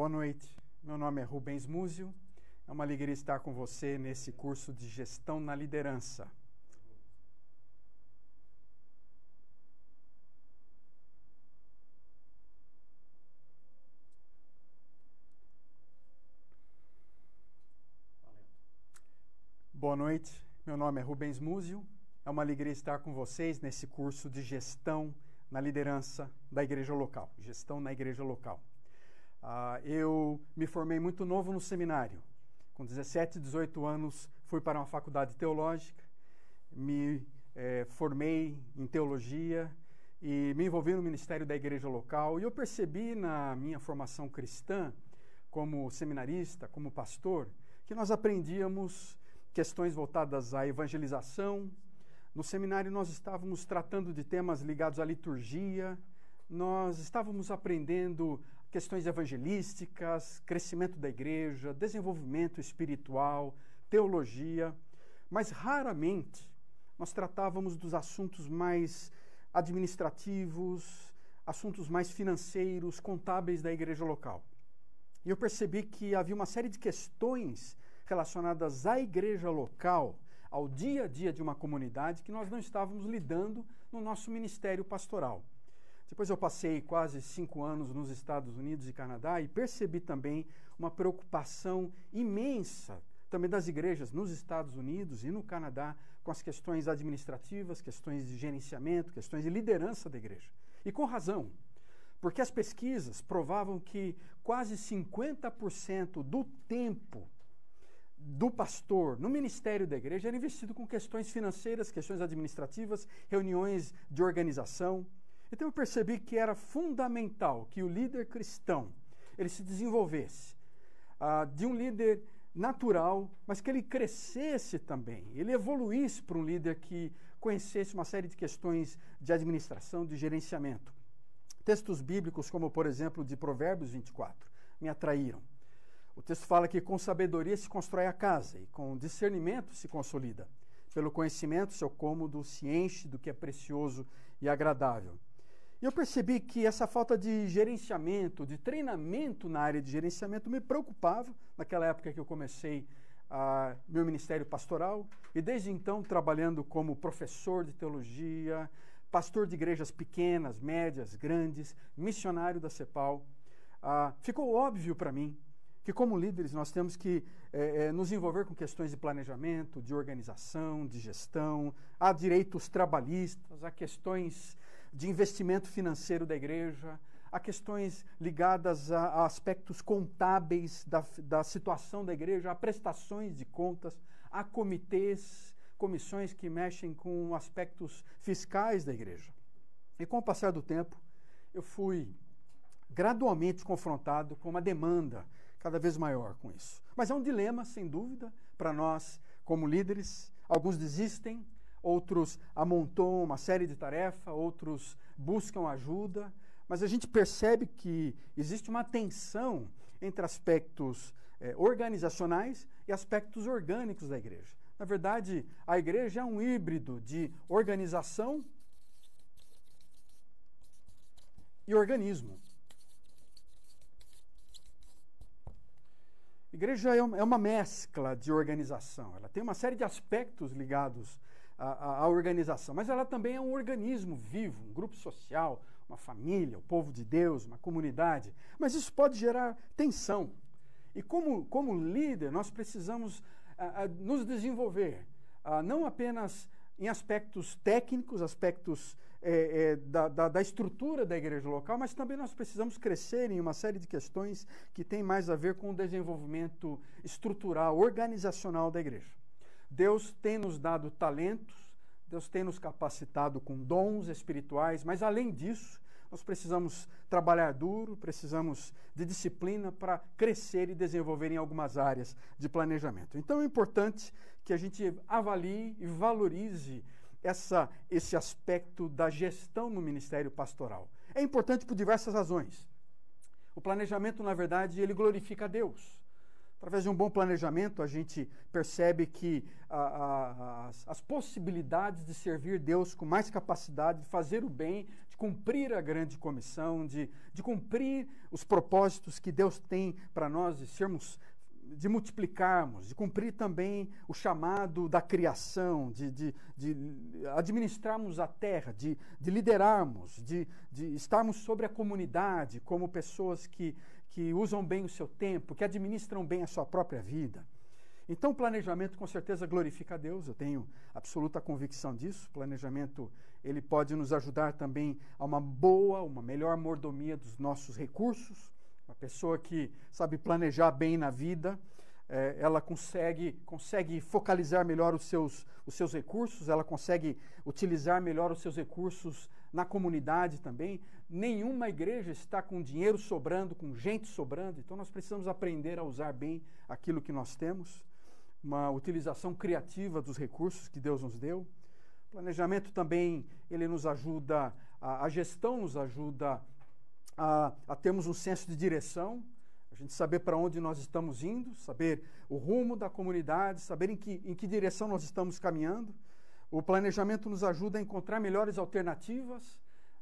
Boa noite. Meu nome é Rubens Múzio. É uma alegria estar com você nesse curso de Gestão na Liderança. Boa noite. Meu nome é Rubens Múzio. É uma alegria estar com vocês nesse curso de Gestão na Liderança da Igreja Local. Gestão na Igreja Local. Uh, eu me formei muito novo no seminário. Com 17, 18 anos, fui para uma faculdade teológica, me eh, formei em teologia e me envolvi no ministério da igreja local. E eu percebi na minha formação cristã, como seminarista, como pastor, que nós aprendíamos questões voltadas à evangelização. No seminário, nós estávamos tratando de temas ligados à liturgia, nós estávamos aprendendo questões evangelísticas, crescimento da igreja, desenvolvimento espiritual, teologia, mas raramente nós tratávamos dos assuntos mais administrativos, assuntos mais financeiros, contábeis da igreja local. E eu percebi que havia uma série de questões relacionadas à igreja local, ao dia a dia de uma comunidade, que nós não estávamos lidando no nosso ministério pastoral. Depois eu passei quase cinco anos nos Estados Unidos e Canadá e percebi também uma preocupação imensa também das igrejas nos Estados Unidos e no Canadá com as questões administrativas, questões de gerenciamento, questões de liderança da igreja. E com razão, porque as pesquisas provavam que quase 50% do tempo do pastor no ministério da igreja era investido com questões financeiras, questões administrativas, reuniões de organização. Então eu percebi que era fundamental que o líder cristão ele se desenvolvesse uh, de um líder natural, mas que ele crescesse também, ele evoluísse para um líder que conhecesse uma série de questões de administração, de gerenciamento. Textos bíblicos, como por exemplo de Provérbios 24, me atraíram. O texto fala que com sabedoria se constrói a casa e com discernimento se consolida. Pelo conhecimento, seu cômodo se enche do que é precioso e agradável. E eu percebi que essa falta de gerenciamento, de treinamento na área de gerenciamento me preocupava naquela época que eu comecei uh, meu ministério pastoral e desde então trabalhando como professor de teologia, pastor de igrejas pequenas, médias, grandes, missionário da CEPAL. Uh, ficou óbvio para mim que, como líderes, nós temos que é, é, nos envolver com questões de planejamento, de organização, de gestão, há direitos trabalhistas, há questões de investimento financeiro da igreja, há questões ligadas a, a aspectos contábeis da, da situação da igreja, há prestações de contas, há comitês, comissões que mexem com aspectos fiscais da igreja. E com o passar do tempo, eu fui gradualmente confrontado com uma demanda cada vez maior com isso. Mas é um dilema, sem dúvida, para nós como líderes. Alguns desistem, outros amontoam uma série de tarefas, outros buscam ajuda, mas a gente percebe que existe uma tensão entre aspectos eh, organizacionais e aspectos orgânicos da igreja. Na verdade, a igreja é um híbrido de organização e organismo. Igreja é, é uma mescla de organização. Ela tem uma série de aspectos ligados à, à, organização, mas ela também é um organismo vivo, um grupo social, uma família, o povo de Deus, uma comunidade. Mas isso pode gerar tensão. E como, como líder, nós precisamos a, a, nos desenvolver, não apenas em aspectos técnicos, aspectos é, é, da, da, da, estrutura da igreja local, mas também nós precisamos crescer em uma série de questões que têm mais a ver com o desenvolvimento estrutural, organizacional da igreja. Deus tem nos dado talentos, Deus tem nos capacitado com dons espirituais, mas além disso, nós precisamos trabalhar duro, precisamos de disciplina para crescer e desenvolver em algumas áreas de planejamento. Então é importante que a gente avalie e valorize essa, esse aspecto da gestão no ministério pastoral. É importante por diversas razões. O planejamento, na verdade, ele glorifica a Deus. Através de um bom planejamento, a gente percebe que a, a, as, as, possibilidades de servir Deus com mais capacidade, de fazer o bem, de cumprir a grande comissão, de, de cumprir os propósitos que Deus tem para nós, de sermos de multiplicarmos, de cumprir também o chamado da criação, de, de, de administrarmos a terra, de, de liderarmos, de, de estarmos sobre a comunidade como pessoas que, que usam bem o seu tempo, que administram bem a sua própria vida. Então, o planejamento com certeza glorifica a Deus, eu tenho absoluta convicção disso. O planejamento ele pode nos ajudar também a uma boa, uma melhor mordomia dos nossos recursos. Uma pessoa que sabe planejar bem na vida, é, ela consegue, consegue focalizar melhor os seus, os seus recursos, ela consegue utilizar melhor os seus recursos na comunidade também. Nenhuma igreja está com dinheiro sobrando, com gente sobrando, então nós precisamos aprender a usar bem aquilo que nós temos, uma utilização criativa dos recursos que Deus nos deu. Planejamento também, ele nos ajuda, a, a gestão nos ajuda a, a termos um senso de direção, a gente saber para onde nós estamos indo, saber o rumo da comunidade, saber em que, em que direção nós estamos caminhando. O planejamento nos ajuda a encontrar melhores alternativas,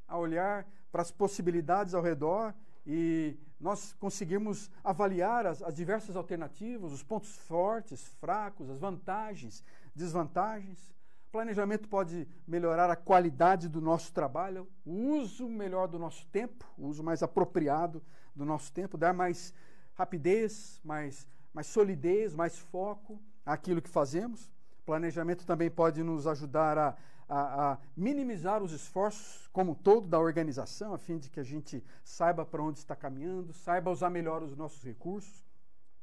a olhar para as possibilidades ao redor e nós conseguirmos avaliar as, as diversas alternativas, os pontos fortes, fracos, as vantagens, desvantagens. Planejamento pode melhorar a qualidade do nosso trabalho, o uso melhor do nosso tempo, o uso mais apropriado do nosso tempo, dar mais rapidez, mais, mais solidez, mais foco àquilo que fazemos. Planejamento também pode nos ajudar a, a, a, minimizar os esforços como um todo da organização, a fim de que a gente saiba para onde está caminhando, saiba usar melhor os nossos recursos.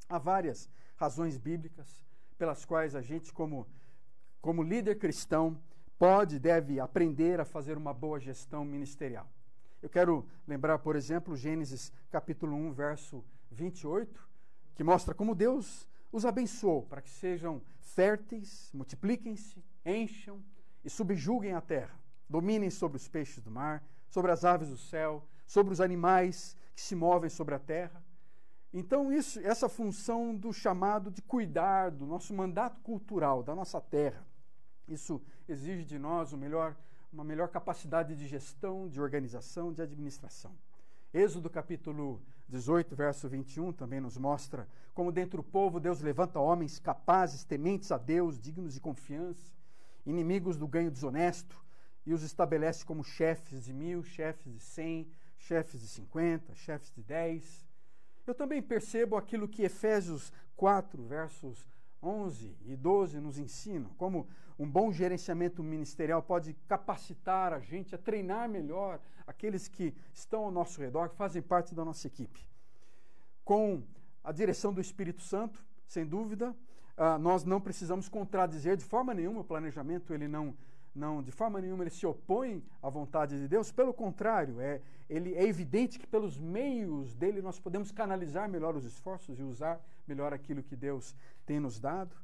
Há várias razões bíblicas pelas quais a gente, como como líder cristão, pode, deve aprender a fazer uma boa gestão ministerial. Eu quero lembrar, por exemplo, Gênesis capítulo 1, verso 28, que mostra como Deus os abençoou para que sejam férteis, multipliquem-se, encham e subjuguem a terra, dominem sobre os peixes do mar, sobre as aves do céu, sobre os animais que se movem sobre a terra. Então, isso, essa função do chamado de cuidar do nosso mandato cultural, da nossa terra, isso exige de nós melhor, uma melhor capacidade de gestão, de organização, de administração. Êxodo capítulo 18, verso 21 também nos mostra como dentro do povo Deus levanta homens capazes, tementes a Deus, dignos de confiança, inimigos do ganho desonesto, e os estabelece como chefes de mil, chefes de cem, chefes de cinquenta, chefes de dez. Eu também percebo aquilo que Efésios 4, versos 11 e 12 nos ensinam, como um bom gerenciamento ministerial pode capacitar a gente a treinar melhor aqueles que estão ao nosso redor, que fazem parte da nossa equipe. Com a direção do Espírito Santo, sem dúvida, uh, nós não precisamos contradizer de forma nenhuma o planejamento, ele não, não, de forma nenhuma ele se opõe à vontade de Deus, pelo contrário, é, ele, é evidente que pelos meios dele nós podemos canalizar melhor os esforços e usar melhor aquilo que Deus tem nos dado.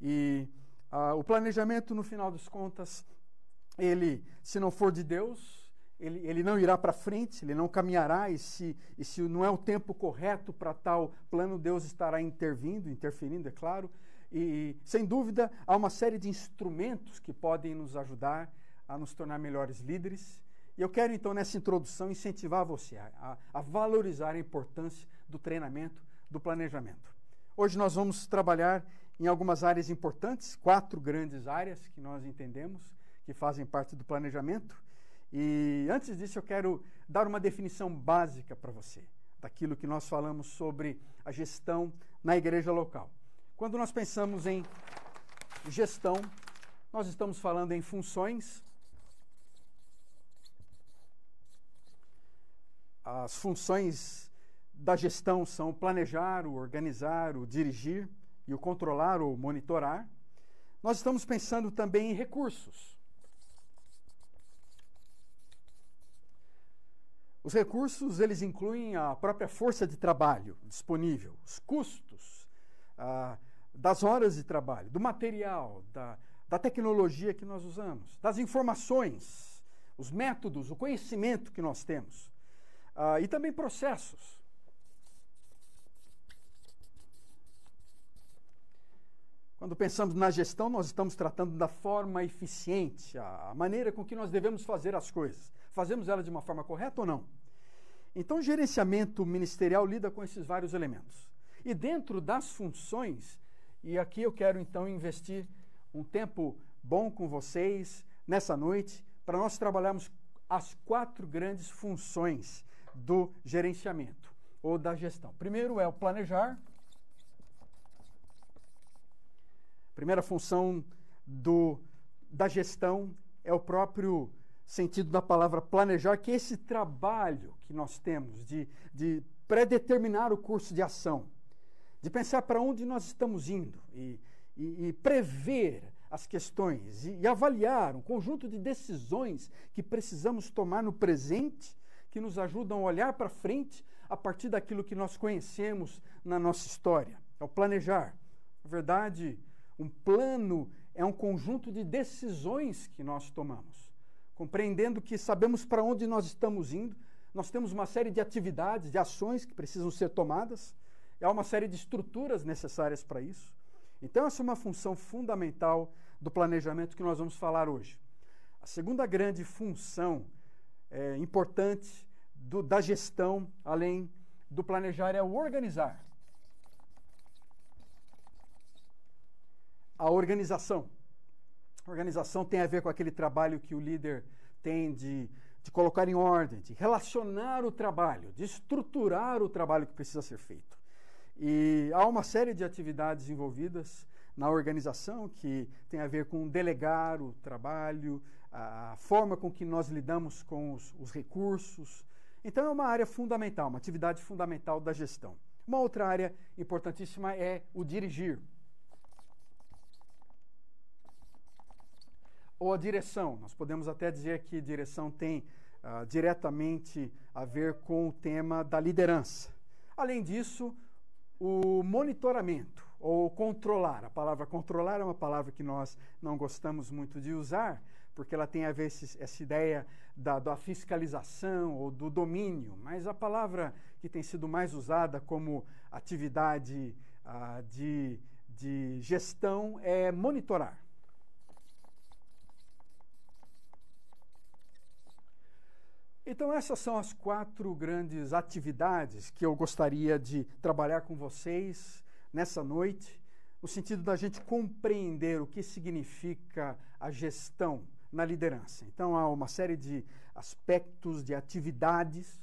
E ah, o planejamento, no final das contas, ele, se não for de Deus, ele, ele não irá para frente, ele não caminhará, e se, e se não é o tempo correto para tal plano, Deus estará intervindo, interferindo, é claro. E, sem dúvida, há uma série de instrumentos que podem nos ajudar a nos tornar melhores líderes. E eu quero, então, nessa introdução, incentivar você a, a valorizar a importância do treinamento, do planejamento. Hoje nós vamos trabalhar em algumas áreas importantes, quatro grandes áreas que nós entendemos que fazem parte do planejamento. E antes disso, eu quero dar uma definição básica para você daquilo que nós falamos sobre a gestão na igreja local. Quando nós pensamos em gestão, nós estamos falando em funções. As funções da gestão são planejar, o organizar, o dirigir e o controlar ou monitorar, nós estamos pensando também em recursos. Os recursos, eles incluem a própria força de trabalho disponível, os custos das horas de trabalho, do material, da, da tecnologia que nós usamos, das informações, os métodos, o conhecimento que nós temos, ah, e também processos. Quando pensamos na gestão, nós estamos tratando da forma eficiente, a maneira com que nós devemos fazer as coisas. Fazemos ela de uma forma correta ou não? Então, o gerenciamento ministerial lida com esses vários elementos. E dentro das funções, e aqui eu quero então investir um tempo bom com vocês nessa noite, para nós trabalharmos as quatro grandes funções do gerenciamento ou da gestão. Primeiro é o planejar. Primeira função do, da gestão é o próprio sentido da palavra planejar, que é esse trabalho que nós temos de, de predeterminar o curso de ação, de pensar para onde nós estamos indo e, e, e prever as questões e, e avaliar um conjunto de decisões que precisamos tomar no presente, que nos ajudam a olhar para frente a partir daquilo que nós conhecemos na nossa história. É o planejar. Na verdade, um plano é um conjunto de decisões que nós tomamos compreendendo que sabemos para onde nós estamos indo, nós temos uma série de atividades, de ações que precisam ser tomadas, há uma série de estruturas necessárias para isso. Então, essa é uma função fundamental do planejamento que nós vamos falar hoje. A segunda grande função é, importante do, da gestão, além do planejar, é o organizar. A organização. A organização tem a ver com aquele trabalho que o líder tem de, de colocar em ordem, de relacionar o trabalho, de estruturar o trabalho que precisa ser feito. E há uma série de atividades envolvidas na organização que tem a ver com delegar o trabalho, a forma com que nós lidamos com os, os recursos. Então, é uma área fundamental, uma atividade fundamental da gestão. Uma outra área importantíssima é o dirigir. ou a direção. Nós podemos até dizer que direção tem uh, diretamente a ver com o tema da liderança. Além disso, o monitoramento ou controlar. A palavra controlar é uma palavra que nós não gostamos muito de usar, porque ela tem a ver esse, essa ideia da, da, fiscalização ou do domínio, mas a palavra que tem sido mais usada como atividade uh, de, de gestão é monitorar. Então, essas são as quatro grandes atividades que eu gostaria de trabalhar com vocês nessa noite, no sentido da gente compreender o que significa a gestão na liderança. Então, há uma série de aspectos, de atividades,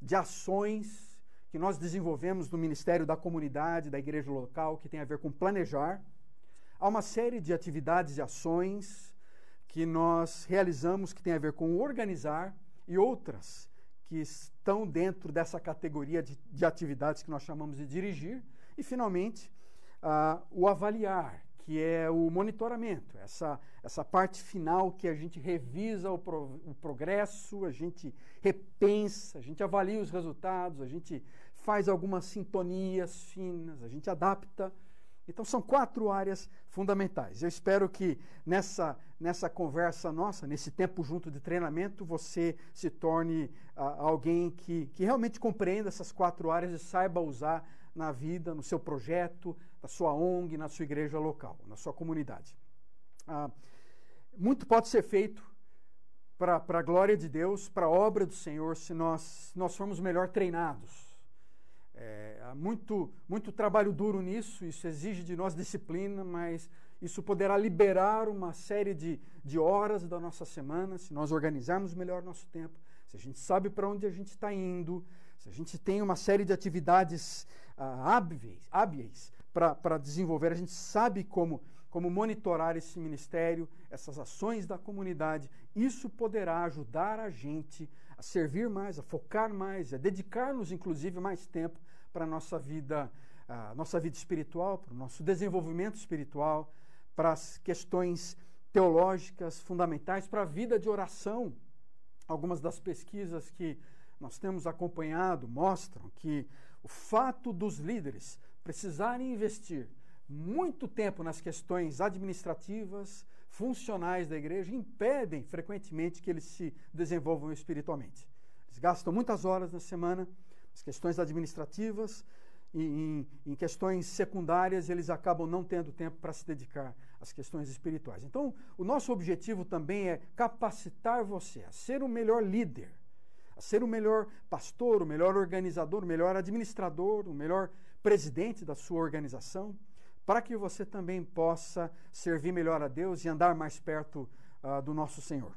de ações que nós desenvolvemos no Ministério da Comunidade, da Igreja Local, que tem a ver com planejar. Há uma série de atividades e ações que nós realizamos que tem a ver com organizar e outras que estão dentro dessa categoria de, de atividades que nós chamamos de dirigir. E, finalmente, uh, o avaliar, que é o monitoramento, essa, essa parte final que a gente revisa o, pro, o progresso, a gente repensa, a gente avalia os resultados, a gente faz algumas sintonias finas, a gente adapta então, são quatro áreas fundamentais. Eu espero que nessa, nessa conversa nossa, nesse tempo junto de treinamento, você se torne ah, alguém que, que realmente compreenda essas quatro áreas e saiba usar na vida, no seu projeto, na sua ONG, na sua igreja local, na sua comunidade. Ah, muito pode ser feito para a glória de Deus, para a obra do Senhor, se nós, nós formos melhor treinados é, há muito, muito trabalho duro nisso, isso exige de nós disciplina, mas isso poderá liberar uma série de, de horas da nossa semana, se nós organizarmos melhor nosso tempo, se a gente sabe para onde a gente está indo, se a gente tem uma série de atividades ah, hábeis, hábeis para desenvolver, a gente sabe como, como monitorar esse ministério, essas ações da comunidade, isso poderá ajudar a gente a servir mais, a focar mais, a dedicar-nos, inclusive, mais tempo para a nossa vida, a nossa vida espiritual, para o nosso desenvolvimento espiritual, para as questões teológicas fundamentais, para a vida de oração. Algumas das pesquisas que nós temos acompanhado mostram que o fato dos líderes precisarem investir muito tempo nas questões administrativas, funcionais da igreja, impedem frequentemente que eles se desenvolvam espiritualmente. Eles gastam muitas horas na semana as questões administrativas em, em, questões secundárias, eles acabam não tendo tempo para se dedicar às questões espirituais. Então, o nosso objetivo também é capacitar você a ser o melhor líder, a ser o melhor pastor, o melhor organizador, o melhor administrador, o melhor presidente da sua organização, para que você também possa servir melhor a Deus e andar mais perto uh, do nosso Senhor.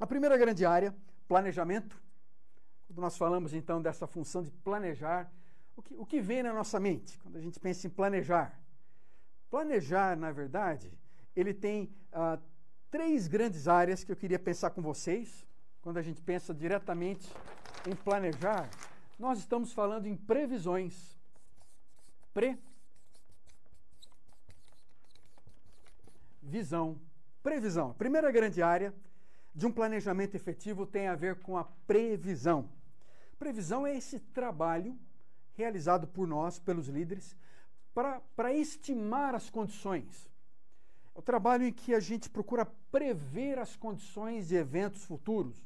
A primeira grande área, planejamento. Quando nós falamos então dessa função de planejar, o que, o que vem na nossa mente quando a gente pensa em planejar? Planejar, na verdade, ele tem uh, três grandes áreas que eu queria pensar com vocês. Quando a gente pensa diretamente em planejar, nós estamos falando em previsões. Previsão. Previsão. A primeira grande área de um planejamento efetivo tem a ver com a previsão. Previsão é esse trabalho realizado por nós, pelos líderes, para estimar as condições. É o trabalho em que a gente procura prever as condições de eventos futuros.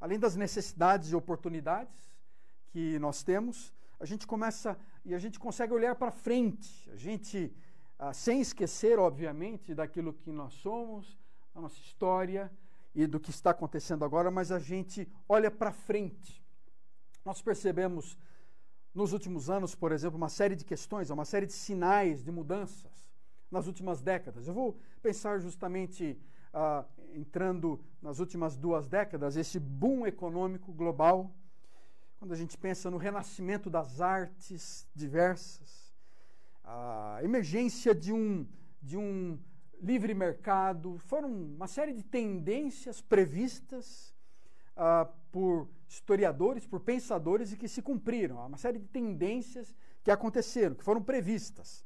Além das necessidades e oportunidades que nós temos, a gente começa e a gente consegue olhar para frente. A gente, ah, sem esquecer, obviamente, daquilo que nós somos, da nossa história e do que está acontecendo agora, mas a gente olha para frente. Nós percebemos nos últimos anos, por exemplo, uma série de questões, uma série de sinais de mudanças nas últimas décadas. Eu vou pensar justamente, uh, entrando nas últimas duas décadas, esse boom econômico global, quando a gente pensa no renascimento das artes diversas, a emergência de um, de um livre mercado, foram uma série de tendências previstas uh, por historiadores, por pensadores e que se cumpriram. Uma série de tendências que aconteceram, que foram previstas.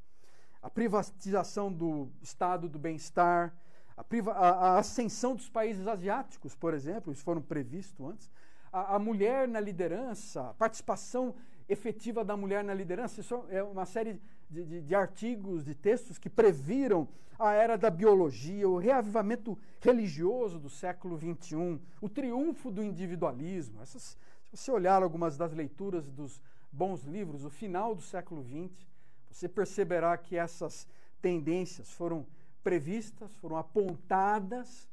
A privatização do estado do bem-estar, a, a, a, ascensão dos países asiáticos, por exemplo, isso foram previstos antes. A, a mulher na liderança, a participação efetiva da mulher na liderança, isso é uma série de, de, de, artigos, de textos que previram a era da biologia, o reavivamento religioso do século XXI, o triunfo do individualismo. Essas, se você olhar algumas das leituras dos bons livros, o final do século XX, você perceberá que essas tendências foram previstas, foram apontadas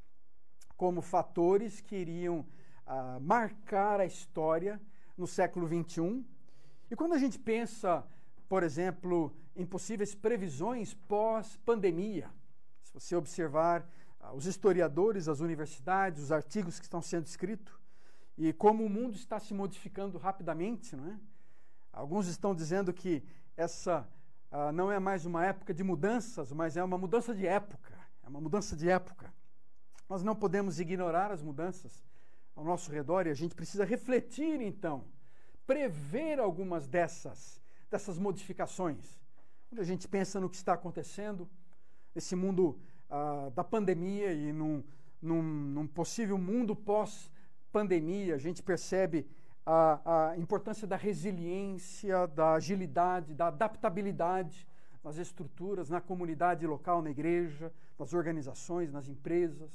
como fatores que iriam ah, marcar a história no século XXI. E quando a gente pensa, por exemplo, em possíveis previsões pós-pandemia. Se você observar ah, os historiadores, as universidades, os artigos que estão sendo escritos, e como o mundo está se modificando rapidamente, não é? Alguns estão dizendo que essa ah, não é mais uma época de mudanças, mas é uma mudança de época. É uma mudança de época. Nós não podemos ignorar as mudanças ao nosso redor e a gente precisa refletir, então, prever algumas dessas, dessas modificações quando a gente pensa no que está acontecendo, esse mundo ah, da pandemia e num, num, num possível mundo pós-pandemia, a gente percebe a, a importância da resiliência, da agilidade, da adaptabilidade nas estruturas, na comunidade local, na igreja, nas organizações, nas empresas.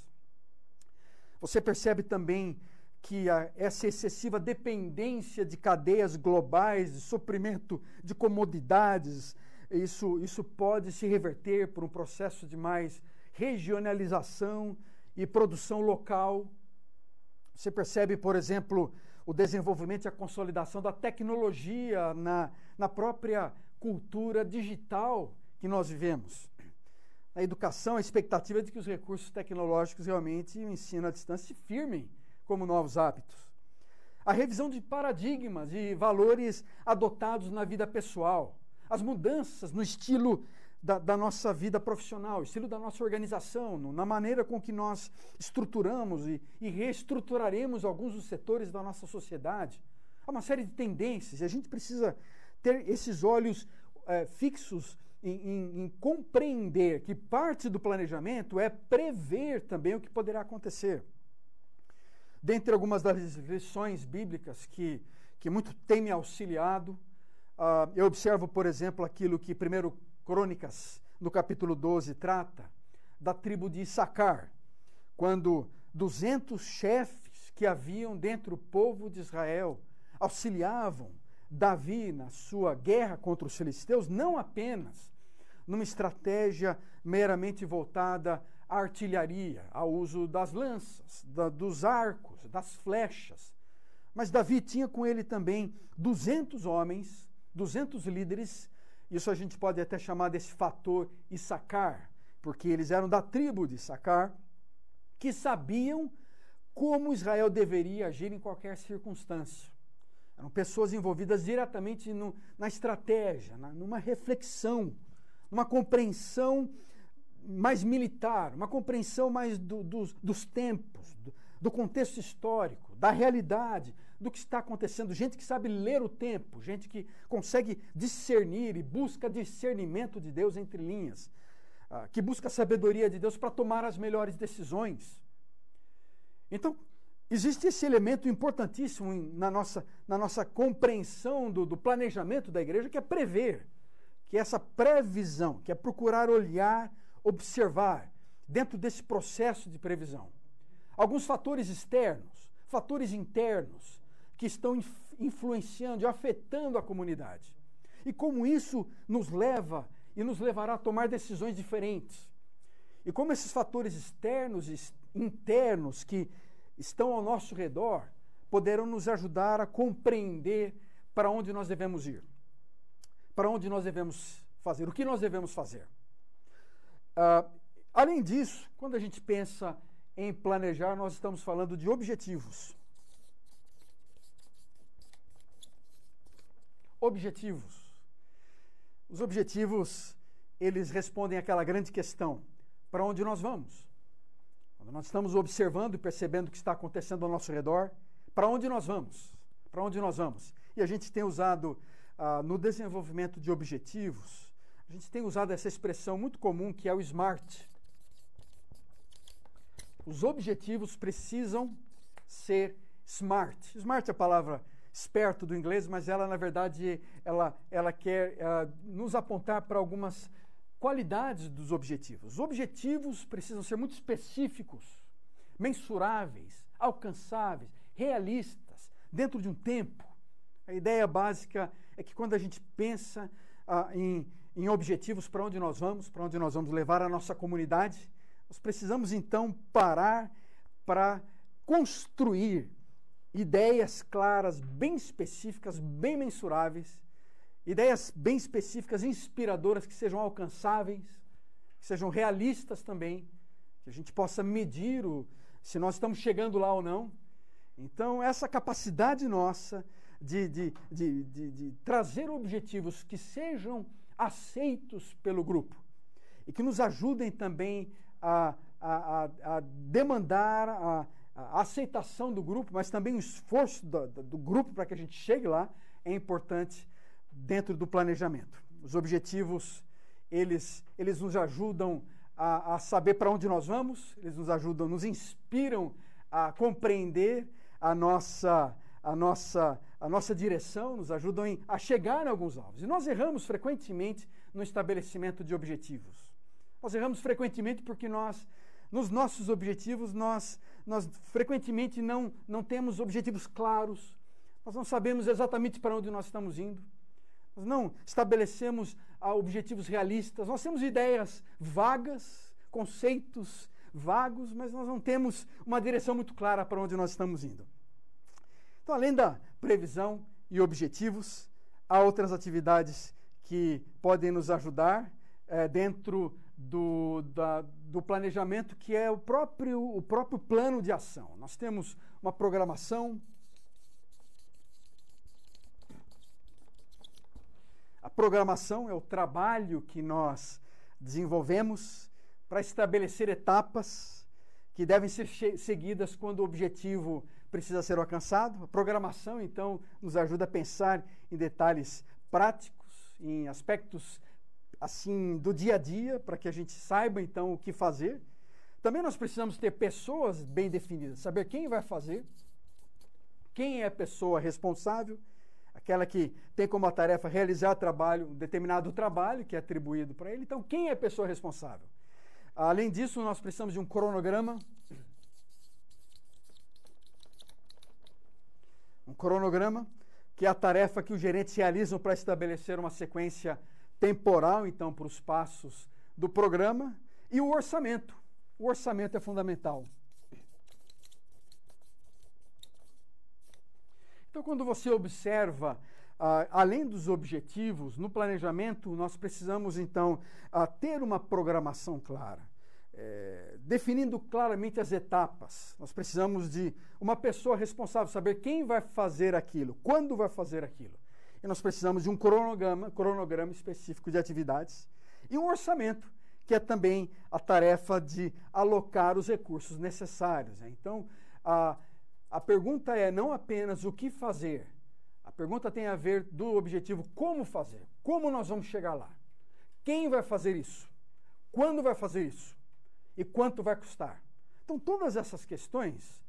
Você percebe também que a, essa excessiva dependência de cadeias globais de suprimento de comodidades, isso, isso pode se reverter por um processo de mais regionalização e produção local. Você percebe, por exemplo, o desenvolvimento e a consolidação da tecnologia na, na própria cultura digital que nós vivemos. Na educação, a expectativa é de que os recursos tecnológicos realmente o ensino à distância se firmem como novos hábitos. A revisão de paradigmas e valores adotados na vida pessoal as mudanças no estilo da, da, nossa vida profissional, estilo da nossa organização, no, na maneira com que nós estruturamos e, e, reestruturaremos alguns dos setores da nossa sociedade. Há uma série de tendências e a gente precisa ter esses olhos é, fixos em, em, em compreender que parte do planejamento é prever também o que poderá acontecer. Dentre algumas das lições bíblicas que, que muito tem me auxiliado, Uh, eu observo, por exemplo, aquilo que 1 Crônicas, no capítulo 12, trata, da tribo de Issacar, quando 200 chefes que haviam dentro do povo de Israel auxiliavam Davi na sua guerra contra os filisteus, não apenas numa estratégia meramente voltada artilharia, ao uso das lanças, da, dos arcos, das flechas, mas Davi tinha com ele também 200 homens, 200 líderes, isso a gente pode até chamar desse fator Issacar, porque eles eram da tribo de Issacar, que sabiam como Israel deveria agir em qualquer circunstância. Eram pessoas envolvidas diretamente no, na estratégia, na, numa reflexão, numa compreensão mais militar, uma compreensão mais do, do, dos tempos, do, do contexto histórico, da realidade, do que está acontecendo. Gente que sabe ler o tempo, gente que consegue discernir e busca discernimento de Deus entre linhas, uh, que busca a sabedoria de Deus para tomar as melhores decisões. Então, existe esse elemento importantíssimo na nossa, na nossa compreensão do, do planejamento da igreja, que é prever, que é essa previsão, que é procurar olhar, observar, dentro desse processo de previsão. Alguns fatores externos, fatores internos, que estão influenciando e afetando a comunidade. E como isso nos leva e nos levará a tomar decisões diferentes. E como esses fatores externos e internos que estão ao nosso redor poderão nos ajudar a compreender para onde nós devemos ir, para onde nós devemos fazer, o que nós devemos fazer. Uh, além disso, quando a gente pensa em planejar, nós estamos falando de objetivos. Objetivos. Os objetivos, eles respondem àquela grande questão: para onde nós vamos? Quando nós estamos observando e percebendo o que está acontecendo ao nosso redor, para onde nós vamos? Para onde nós vamos? E a gente tem usado ah, no desenvolvimento de objetivos, a gente tem usado essa expressão muito comum que é o SMART. Os objetivos precisam ser SMART. SMART é a palavra esperto do inglês, mas ela, na verdade, ela, ela quer uh, nos apontar para algumas qualidades dos objetivos. Os objetivos precisam ser muito específicos, mensuráveis, alcançáveis, realistas, dentro de um tempo. A ideia básica é que quando a gente pensa ah, em, em objetivos para onde nós vamos, para onde nós vamos levar a nossa comunidade, nós precisamos então parar para construir ideias claras, bem específicas, bem mensuráveis ideias bem específicas, inspiradoras, que sejam alcançáveis, que sejam realistas também, que a gente possa medir o, se nós estamos chegando lá ou não. Então, essa capacidade nossa de, de, de, de, trazer objetivos que sejam aceitos pelo grupo e que nos ajudem também a, a, a, a demandar a, a, aceitação do grupo, mas também o esforço do, do grupo para que a gente chegue lá, é importante dentro do planejamento. Os objetivos, eles, eles nos ajudam a, a saber para onde nós vamos, eles nos ajudam, nos inspiram a compreender a nossa, a nossa, a nossa direção, nos ajudam a chegar em alguns alvos. E nós erramos frequentemente no estabelecimento de objetivos. Nós erramos frequentemente porque nós, nos nossos objetivos, nós, nós frequentemente não, não temos objetivos claros, nós não sabemos exatamente para onde nós estamos indo. Nós não estabelecemos ah, objetivos realistas, nós temos ideias vagas, conceitos vagos, mas nós não temos uma direção muito clara para onde nós estamos indo. Então, além da previsão e objetivos, há outras atividades que podem nos ajudar é, dentro do, da, do planejamento, que é o próprio, o próprio plano de ação. Nós temos uma programação, A programação é o trabalho que nós desenvolvemos para estabelecer etapas que devem ser seguidas quando o objetivo precisa ser alcançado. A programação, então, nos ajuda a pensar em detalhes práticos, em aspectos assim do dia a dia, para que a gente saiba então o que fazer. Também nós precisamos ter pessoas bem definidas, saber quem vai fazer, quem é a pessoa responsável aquela que tem como tarefa realizar trabalho, um determinado trabalho que é atribuído para ele. Então, quem é a pessoa responsável? Além disso, nós precisamos de um cronograma. Um cronograma que é a tarefa que os gerentes realizam para estabelecer uma sequência temporal, então, para os passos do programa, e o orçamento. O orçamento é fundamental. Então, quando você observa, ah, além dos objetivos, no planejamento, nós precisamos, então, ah, ter uma programação clara. É, definindo claramente as etapas. Nós precisamos de uma pessoa responsável, saber quem vai fazer aquilo, quando vai fazer aquilo. E nós precisamos de um cronograma, cronograma específico de atividades e um orçamento, que é também a tarefa de alocar os recursos necessários. Né? Então, a, a pergunta é não apenas o que fazer, a pergunta tem a ver do objetivo como fazer, como nós vamos chegar lá, quem vai fazer isso, quando vai fazer isso e quanto vai custar. Então, todas essas questões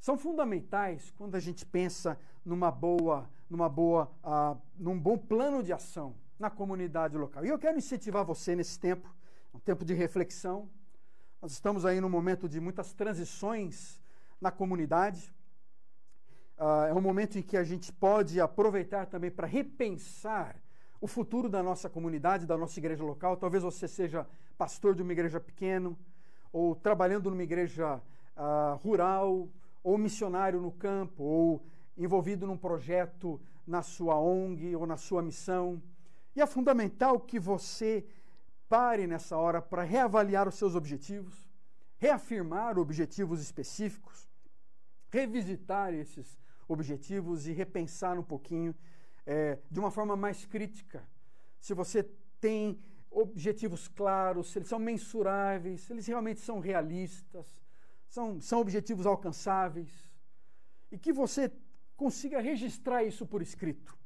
são fundamentais quando a gente pensa numa boa, numa boa, uh, num bom plano de ação na comunidade local. E eu quero incentivar você nesse tempo, um tempo de reflexão. Nós estamos aí num momento de muitas transições na comunidade. Uh, é um momento em que a gente pode aproveitar também para repensar o futuro da nossa comunidade, da nossa igreja local. Talvez você seja pastor de uma igreja pequena, ou trabalhando numa igreja uh, rural, ou missionário no campo, ou envolvido num projeto na sua ONG ou na sua missão. E é fundamental que você pare nessa hora para reavaliar os seus objetivos, reafirmar objetivos específicos, revisitar esses objetivos e repensar um pouquinho é, de uma forma mais crítica. Se você tem objetivos claros, se eles são mensuráveis, se eles realmente são realistas, são, são objetivos alcançáveis, e que você consiga registrar isso por escrito,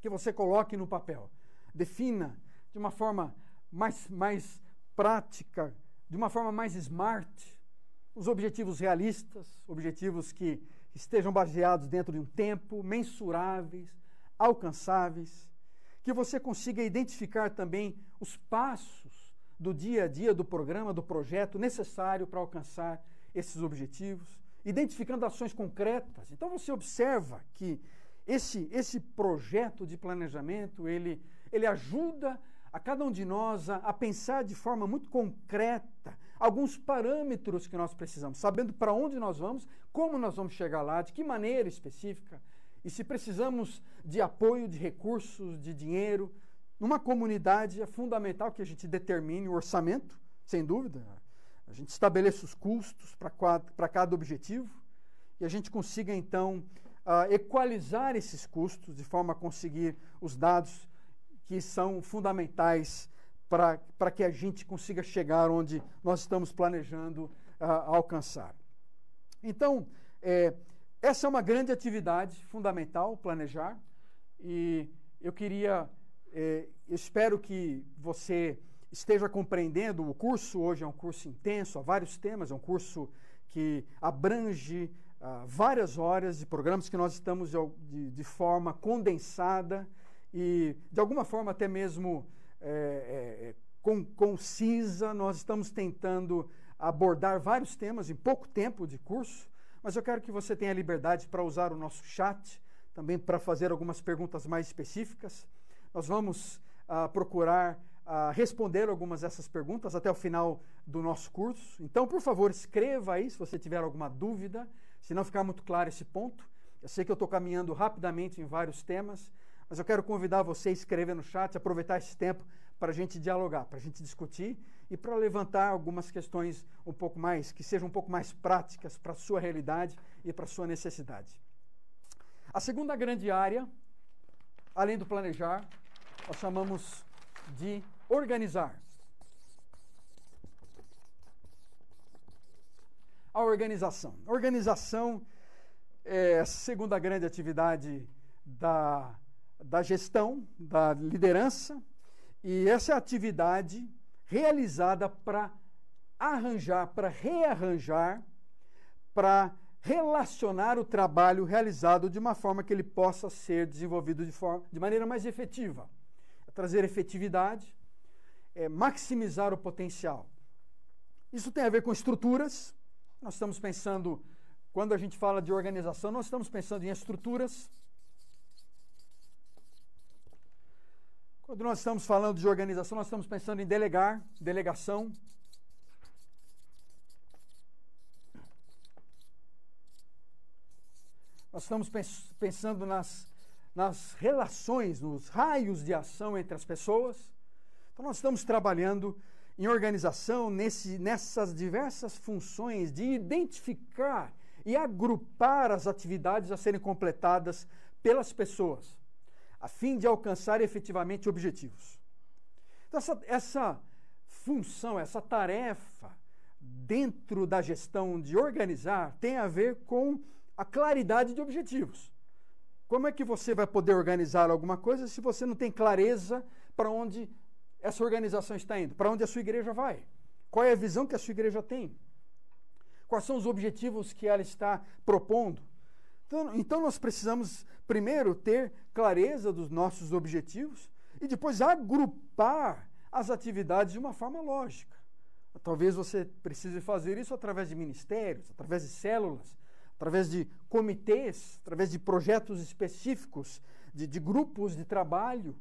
que você coloque no papel, defina de uma forma mais, mais prática, de uma forma mais smart, os objetivos realistas, objetivos que estejam baseados dentro de um tempo, mensuráveis, alcançáveis, que você consiga identificar também os passos do dia a dia do programa, do projeto necessário para alcançar esses objetivos, identificando ações concretas. Então você observa que esse, esse projeto de planejamento, ele, ele ajuda a cada um de nós a, a pensar de forma muito concreta alguns parâmetros que nós precisamos, sabendo para onde nós vamos, como nós vamos chegar lá, de que maneira específica, e se precisamos de apoio, de recursos, de dinheiro. Numa comunidade é fundamental que a gente determine o orçamento, sem dúvida. A gente estabeleça os custos para cada objetivo e a gente consiga, então, uh, equalizar esses custos de forma a conseguir os dados que são fundamentais para que a gente consiga chegar onde nós estamos planejando uh, alcançar. Então, é, essa é uma grande atividade fundamental, planejar, e eu queria, eu espero que você esteja compreendendo o curso. Hoje é um curso intenso, há vários temas, é um curso que abrange uh, várias horas de programas que nós estamos de, de, forma condensada e, de alguma forma, até mesmo é, é, com, concisa. Nós estamos tentando abordar vários temas em pouco tempo de curso, mas eu quero que você tenha liberdade para usar o nosso chat também para fazer algumas perguntas mais específicas. Nós vamos uh, procurar uh, responder algumas dessas perguntas até o final do nosso curso. Então, por favor, escreva aí se você tiver alguma dúvida, se não ficar muito claro esse ponto. Eu sei que eu estou caminhando rapidamente em vários temas, mas eu quero convidar você a escrever no chat, aproveitar esse tempo para a gente dialogar, para a gente discutir e para levantar algumas questões um pouco mais, que sejam um pouco mais práticas para a sua realidade e para a sua necessidade. A segunda grande área, além do planejar, nós chamamos de organizar. A organização. Organização é a segunda grande atividade da da gestão, da liderança, e essa é atividade realizada para arranjar, para rearranjar, para relacionar o trabalho realizado de uma forma que ele possa ser desenvolvido de, forma, de maneira mais efetiva. É trazer efetividade, é maximizar o potencial. Isso tem a ver com estruturas. Nós estamos pensando, quando a gente fala de organização, nós estamos pensando em estruturas Quando nós estamos falando de organização, nós estamos pensando em delegar, delegação. Nós estamos pensando nas, nas relações, nos raios de ação entre as pessoas. Então, nós estamos trabalhando em organização nesse, nessas diversas funções de identificar e agrupar as atividades a serem completadas pelas pessoas, a fim de alcançar efetivamente objetivos. Então, essa, essa função, essa tarefa dentro da gestão de organizar tem a ver com a claridade de objetivos. Como é que você vai poder organizar alguma coisa se você não tem clareza para onde essa organização está indo? Para onde a sua igreja vai? Qual é a visão que a sua igreja tem? Quais são os objetivos que ela está propondo? Então, então nós precisamos, primeiro, ter clareza dos nossos objetivos e depois agrupar as atividades de uma forma lógica. Talvez você precise fazer isso através de ministérios, através de células, através de comitês, através de projetos específicos, de, de grupos de trabalho.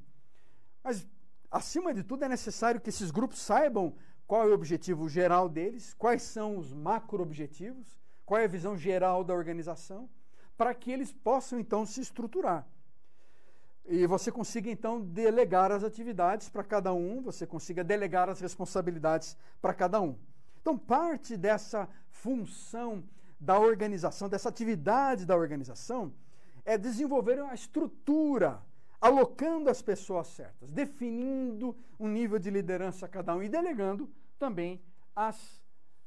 Mas acima de tudo, é necessário que esses grupos saibam qual é o objetivo geral deles, quais são os macro-objetivos, qual é a visão geral da organização, para que eles possam então se estruturar. E você consiga então delegar as atividades para cada um, você consiga delegar as responsabilidades para cada um. Então, parte dessa função da organização, dessa atividade da organização, é desenvolver a estrutura alocando as pessoas certas, definindo um nível de liderança a cada um e delegando também as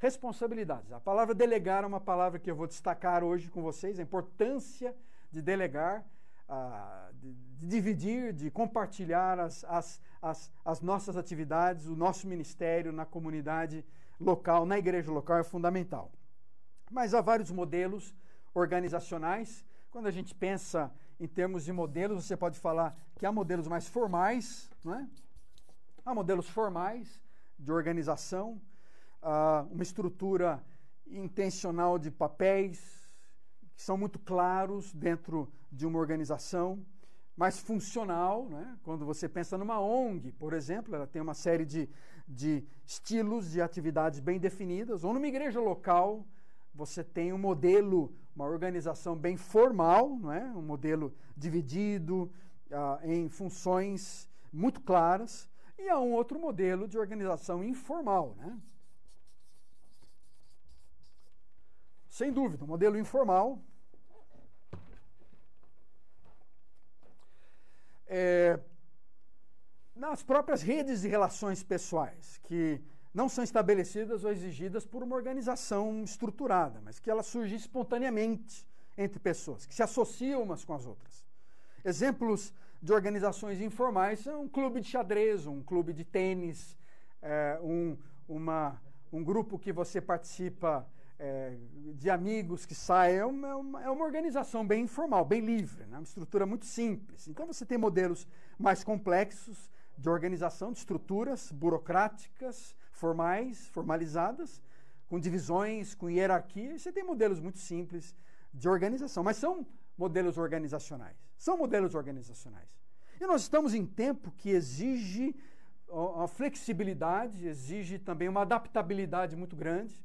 responsabilidades. A palavra delegar é uma palavra que eu vou destacar hoje com vocês, a importância de delegar, uh, de, de, dividir, de compartilhar as, as, as, as nossas atividades, o nosso ministério na comunidade local, na igreja local é fundamental. Mas há vários modelos organizacionais. Quando a gente pensa em termos de modelos, você pode falar que há modelos mais formais, não é? Há modelos formais de organização, uh, uma estrutura intencional de papéis que são muito claros dentro de uma organização, mais funcional, né? quando você pensa numa ONG, por exemplo, ela tem uma série de, de estilos de atividades bem definidas, ou numa igreja local, você tem um modelo, uma organização bem formal, não é? um modelo dividido uh, em funções muito claras, e há um outro modelo de organização informal. Né? Sem dúvida, um modelo informal. É, nas próprias redes de relações pessoais, que não são estabelecidas ou exigidas por uma organização estruturada, mas que ela surge espontaneamente entre pessoas, que se associam umas com as outras. Exemplos de organizações informais são um clube de xadrez, um clube de tênis, é, um, uma, um grupo que você participa é, de amigos que saem. É uma, é uma, organização bem informal, bem livre, né? uma estrutura muito simples. Então você tem modelos mais complexos de organização, de estruturas burocráticas, formais, formalizadas, com divisões, com hierarquia. Você tem modelos muito simples de organização, mas são modelos organizacionais. São modelos organizacionais. E nós estamos em tempo que exige a flexibilidade, exige também uma adaptabilidade muito grande,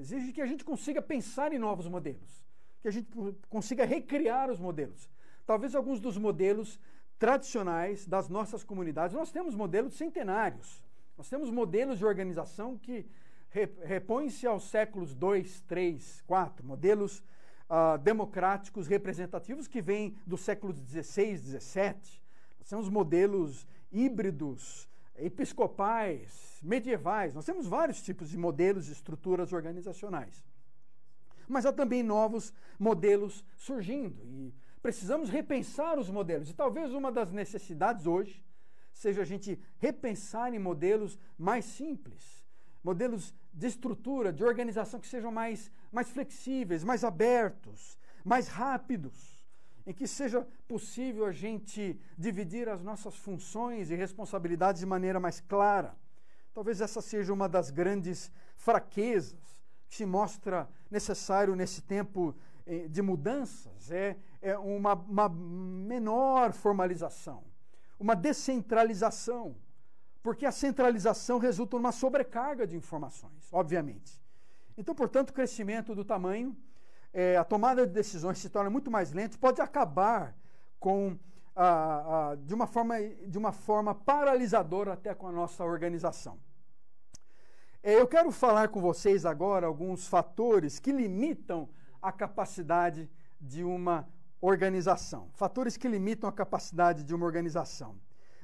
exige que a gente consiga pensar em novos modelos, que a gente consiga recriar os modelos. Talvez alguns dos modelos tradicionais das nossas comunidades, nós temos modelos centenários. Nós temos modelos de organização que repõem-se aos séculos 2, 3, 4, modelos uh, democráticos representativos que vêm do século 16, 17. Nós temos modelos híbridos, episcopais, medievais. Nós temos vários tipos de modelos e estruturas organizacionais. Mas há também novos modelos surgindo e precisamos repensar os modelos. E talvez uma das necessidades hoje seja a gente repensar em modelos mais simples, modelos de estrutura, de organização que sejam mais, mais flexíveis, mais abertos, mais rápidos, em que seja possível a gente dividir as nossas funções e responsabilidades de maneira mais clara. Talvez essa seja uma das grandes fraquezas que se mostra necessário nesse tempo eh, de mudanças, é, é uma, uma menor formalização uma descentralização, porque a centralização resulta numa sobrecarga de informações, obviamente. Então, portanto, crescimento do tamanho, é, a tomada de decisões se torna muito mais lenta, pode acabar com a, a, de, uma forma, de uma forma paralisadora até com a nossa organização. É, eu quero falar com vocês agora alguns fatores que limitam a capacidade de uma organização. Fatores que limitam a capacidade de uma organização.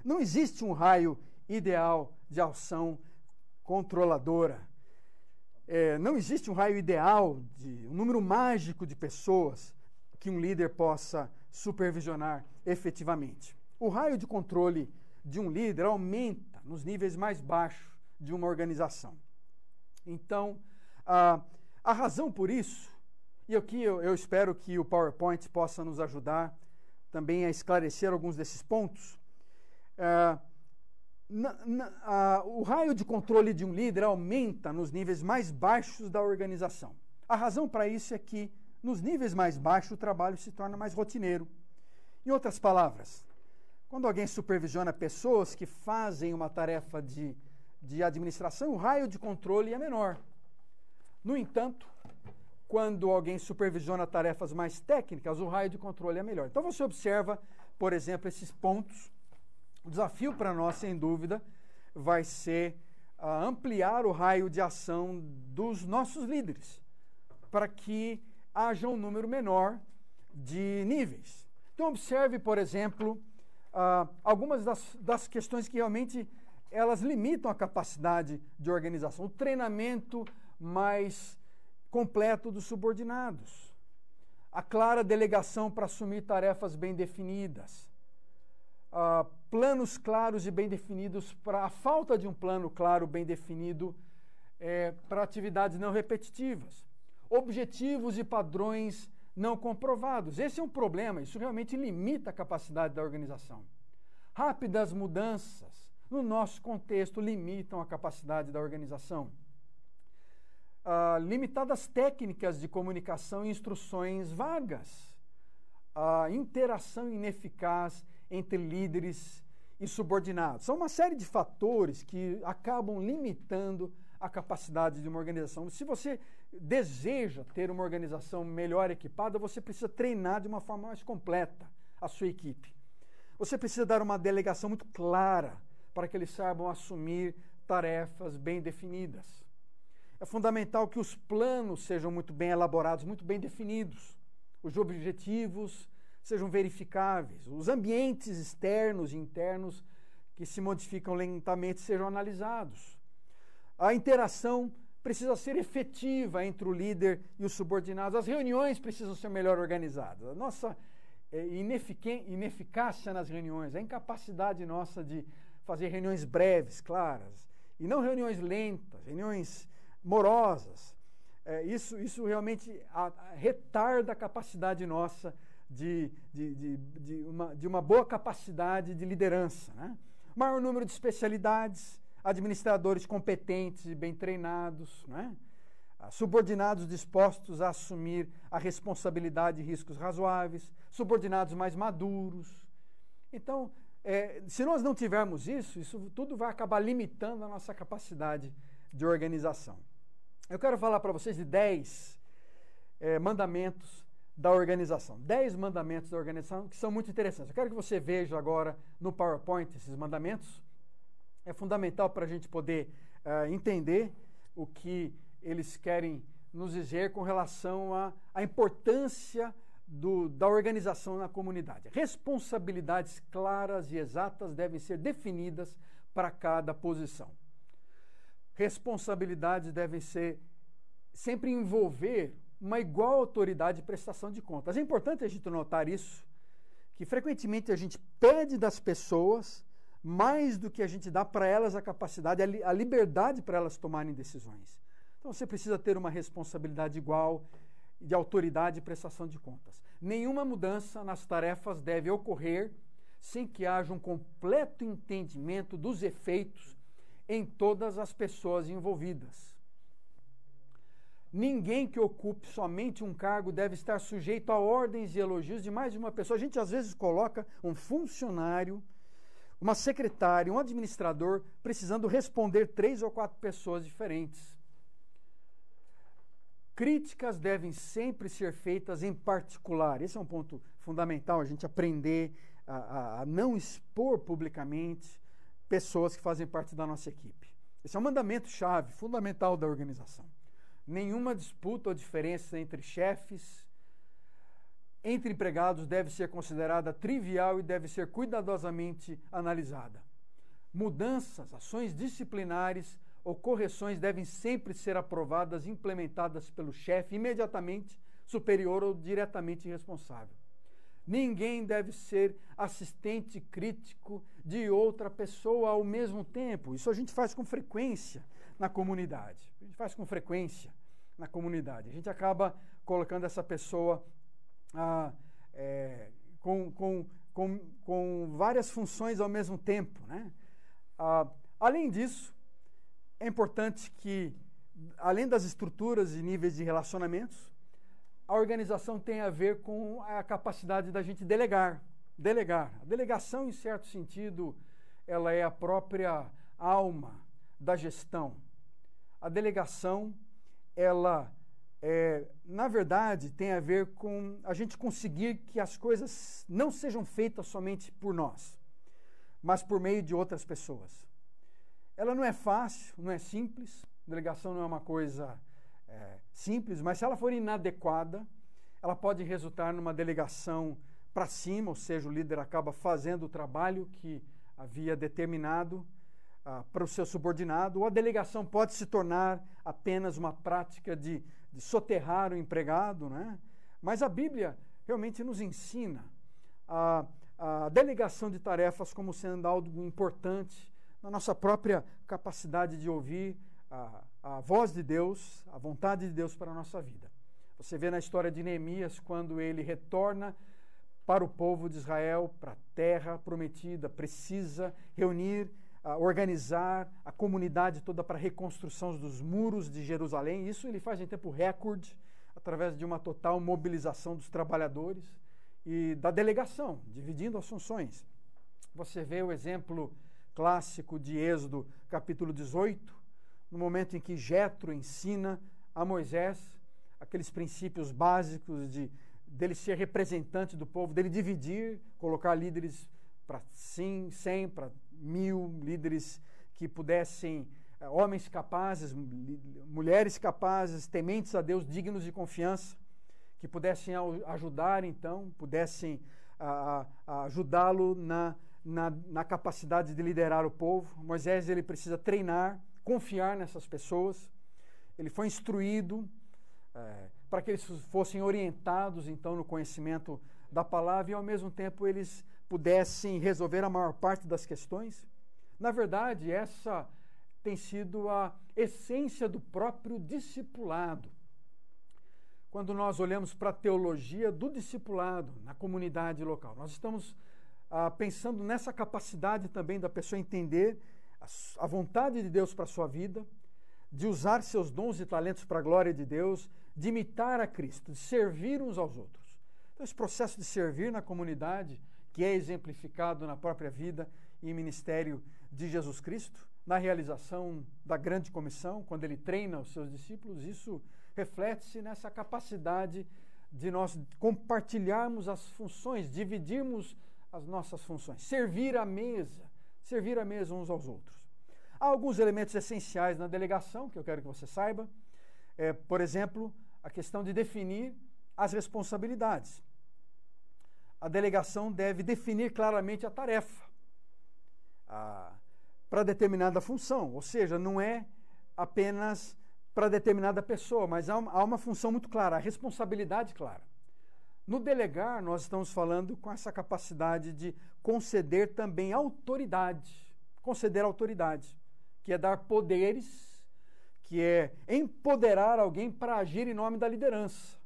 Não existe um raio ideal de ação controladora. É, não existe um raio ideal, de um número mágico de pessoas que um líder possa supervisionar efetivamente. O raio de controle de um líder aumenta nos níveis mais baixos de uma organização. Então, a, a razão por isso e aqui eu, eu espero que o PowerPoint possa nos ajudar também a esclarecer alguns desses pontos. É, na, na, o raio de controle de um líder aumenta nos níveis mais baixos da organização. A razão para isso é que, nos níveis mais baixos, o trabalho se torna mais rotineiro. Em outras palavras, quando alguém supervisiona pessoas que fazem uma tarefa de, de administração, o raio de controle é menor. No entanto, quando alguém supervisiona tarefas mais técnicas, o raio de controle é melhor. Então você observa, por exemplo, esses pontos. O desafio para nós, sem dúvida, vai ser uh, ampliar o raio de ação dos nossos líderes, para que haja um número menor de níveis. Então observe, por exemplo, uh, algumas das, das questões que realmente elas limitam a capacidade de organização. O treinamento mais completo dos subordinados, a clara delegação para assumir tarefas bem definidas, uh, planos claros e bem definidos para a falta de um plano claro, bem definido é, para atividades não repetitivas, objetivos e padrões não comprovados. Esse é um problema, isso realmente limita a capacidade da organização. Rápidas mudanças no nosso contexto limitam a capacidade da organização uh, limitadas técnicas de comunicação e instruções vagas, a interação ineficaz entre líderes e subordinados. São uma série de fatores que acabam limitando a capacidade de uma organização. Se você deseja ter uma organização melhor equipada, você precisa treinar de uma forma mais completa a sua equipe. Você precisa dar uma delegação muito clara para que eles saibam assumir tarefas bem definidas. É fundamental que os planos sejam muito bem elaborados, muito bem definidos, os objetivos sejam verificáveis, os ambientes externos e internos que se modificam lentamente sejam analisados. A interação precisa ser efetiva entre o líder e os subordinados. As reuniões precisam ser melhor organizadas. A nossa é, ineficácia nas reuniões, a incapacidade nossa de fazer reuniões breves, claras, e não reuniões lentas, reuniões morosas. É, isso, isso realmente a, a retarda a capacidade nossa de, de, de, de, uma, de uma boa capacidade de liderança. Né? Maior número de especialidades, administradores competentes e bem treinados, né? subordinados dispostos a assumir a responsabilidade e riscos razoáveis, subordinados mais maduros. Então, é, se nós não tivermos isso, isso tudo vai acabar limitando a nossa capacidade de organização. Eu quero falar para vocês de 10 é, mandamentos da organização. 10 mandamentos da organização que são muito interessantes. Eu quero que você veja agora no PowerPoint esses mandamentos. É fundamental para a gente poder uh, entender o que eles querem nos dizer com relação à importância do, da organização na comunidade. Responsabilidades claras e exatas devem ser definidas para cada posição responsabilidades devem ser sempre envolver uma igual autoridade de prestação de contas. É importante a gente notar isso, que frequentemente a gente pede das pessoas mais do que a gente dá para elas a capacidade, a liberdade para elas tomarem decisões. Então você precisa ter uma responsabilidade igual de autoridade e prestação de contas. Nenhuma mudança nas tarefas deve ocorrer sem que haja um completo entendimento dos efeitos em todas as pessoas envolvidas. Ninguém que ocupe somente um cargo deve estar sujeito a ordens e elogios de mais de uma pessoa. A gente às vezes coloca um funcionário, uma secretária, um administrador precisando responder três ou quatro pessoas diferentes. Críticas devem sempre ser feitas em particular. Esse é um ponto fundamental, a gente aprender a, a, a não expor publicamente pessoas que fazem parte da nossa equipe. Esse é um mandamento chave, fundamental da organização. Nenhuma disputa ou diferença entre chefes, entre empregados deve ser considerada trivial e deve ser cuidadosamente analisada. Mudanças, ações disciplinares ou correções devem sempre ser aprovadas e implementadas pelo chefe imediatamente superior ou diretamente responsável. Ninguém deve ser assistente crítico de outra pessoa ao mesmo tempo. Isso a gente faz com frequência na comunidade. A gente faz com frequência na comunidade. A gente acaba colocando essa pessoa ah, é, com, com, com, com várias funções ao mesmo tempo. Né? Ah, além disso, é importante que, além das estruturas e níveis de relacionamentos, a organização tenha a ver com a capacidade da gente delegar. Delegar. A delegação, em certo sentido, ela é a própria alma da gestão. A delegação, ela é, na verdade, tem a ver com a gente conseguir que as coisas não sejam feitas somente por nós, mas por meio de outras pessoas. Ela não é fácil, não é simples, delegação não é uma coisa é, simples, mas se ela for inadequada, ela pode resultar numa delegação para cima, ou seja, o líder acaba fazendo o trabalho que havia determinado ah, para o seu subordinado, ou a delegação pode se tornar apenas uma prática de de soterrar o empregado, né? Mas a Bíblia realmente nos ensina a, a delegação de tarefas como sendo algo importante na nossa própria capacidade de ouvir a, a voz de Deus, a vontade de Deus para a nossa vida. Você vê na história de Neemias, quando ele retorna para o povo de Israel, para a terra prometida, precisa reunir organizar a comunidade toda para a reconstrução dos muros de Jerusalém. Isso ele faz em tempo recorde, através de uma total mobilização dos trabalhadores e da delegação, dividindo as funções. Você vê o exemplo clássico de Êxodo, capítulo 18, no momento em que Jetro ensina a Moisés aqueles princípios básicos de dele ser representante do povo, dele dividir, colocar líderes para 100, para mil líderes que pudessem, eh, homens capazes, mulheres capazes, tementes a Deus, dignos de confiança, que pudessem ajudar, então, pudessem ajudá-lo na, na, na, capacidade de liderar o povo. Moisés ele precisa treinar, confiar nessas pessoas. Ele foi instruído é, para que eles fossem orientados, então, no conhecimento da palavra e, ao mesmo tempo, eles pudessem resolver a maior parte das questões. Na verdade, essa tem sido a essência do próprio discipulado. Quando nós olhamos para a teologia do discipulado na comunidade local, nós estamos ah, pensando nessa capacidade também da pessoa entender a, a vontade de Deus para a sua vida, de usar seus dons e talentos para a glória de Deus, de imitar a Cristo, de servir uns aos outros. Então, esse processo de servir na comunidade que é exemplificado na própria vida e ministério de Jesus Cristo, na realização da grande comissão, quando ele treina os seus discípulos, isso reflete-se nessa capacidade de nós compartilharmos as funções, dividirmos as nossas funções, servir à mesa, servir à mesa uns aos outros. Há alguns elementos essenciais na delegação que eu quero que você saiba. É, por exemplo, a questão de definir as responsabilidades a delegação deve definir claramente a tarefa para determinada função, ou seja, não é apenas para determinada pessoa, mas há uma, há uma função muito clara, a responsabilidade clara. No delegar, nós estamos falando com essa capacidade de conceder também autoridade, conceder autoridade, que é dar poderes, que é empoderar alguém para agir em nome da liderança.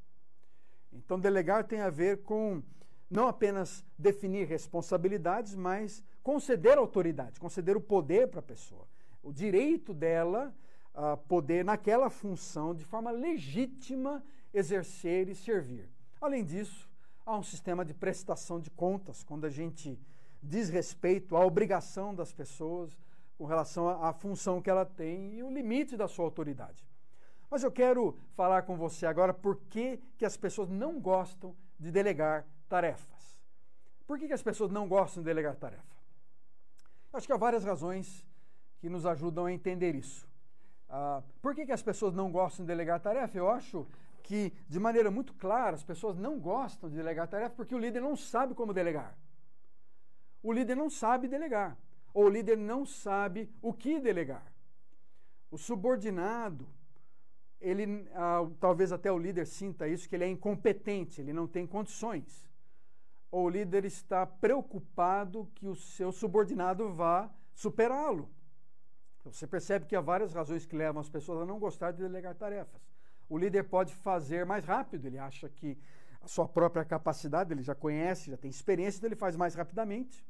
Então, delegar tem a ver com não apenas definir responsabilidades, mas conceder autoridade, conceder o poder para a pessoa. O direito dela a poder, naquela função, de forma legítima, exercer e servir. Além disso, há um sistema de prestação de contas, quando a gente diz respeito à obrigação das pessoas com relação à, função que ela tem e o limite da sua autoridade. Mas eu quero falar com você agora por que, que as pessoas não gostam de delegar tarefas. Por que, que as pessoas não gostam de delegar tarefa? Eu acho que há várias razões que nos ajudam a entender isso. Ah, por que, que as pessoas não gostam de delegar tarefa? Eu acho que, de maneira muito clara, as pessoas não gostam de delegar tarefa porque o líder não sabe como delegar. O líder não sabe delegar. Ou o líder não sabe o que delegar. O subordinado, ele, ah, talvez até o líder sinta isso, que ele é incompetente, ele não tem condições. Ou o líder está preocupado que o seu subordinado vá superá-lo. Então, você percebe que há várias razões que levam as pessoas a não gostar de delegar tarefas. O líder pode fazer mais rápido, ele acha que a sua própria capacidade, ele já conhece, já tem experiência, então ele faz mais rapidamente.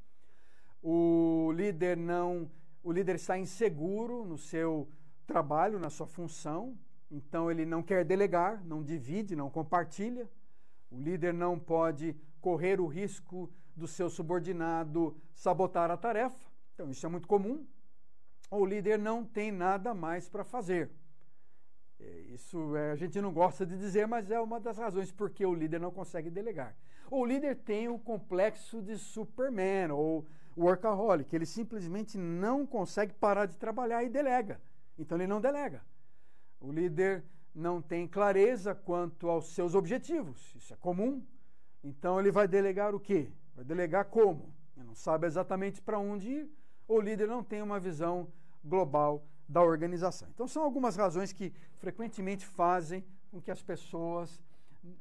O líder não, o líder está inseguro no seu trabalho, na sua função, então ele não quer delegar, não divide, não compartilha. O líder não pode correr o risco do seu subordinado sabotar a tarefa. Então isso é muito comum. O líder não tem nada mais para fazer. É, isso é, a gente não gosta de dizer, mas é uma das razões por que o líder não consegue delegar. O líder tem o complexo de Superman ou workaholic, ele simplesmente não consegue parar de trabalhar e delega. Então ele não delega. O líder não tem clareza quanto aos seus objetivos. Isso é comum. Então ele vai delegar o quê? Vai delegar como? Ele não sabe exatamente para onde ir. O líder não tem uma visão global da organização. Então são algumas razões que frequentemente fazem com que as pessoas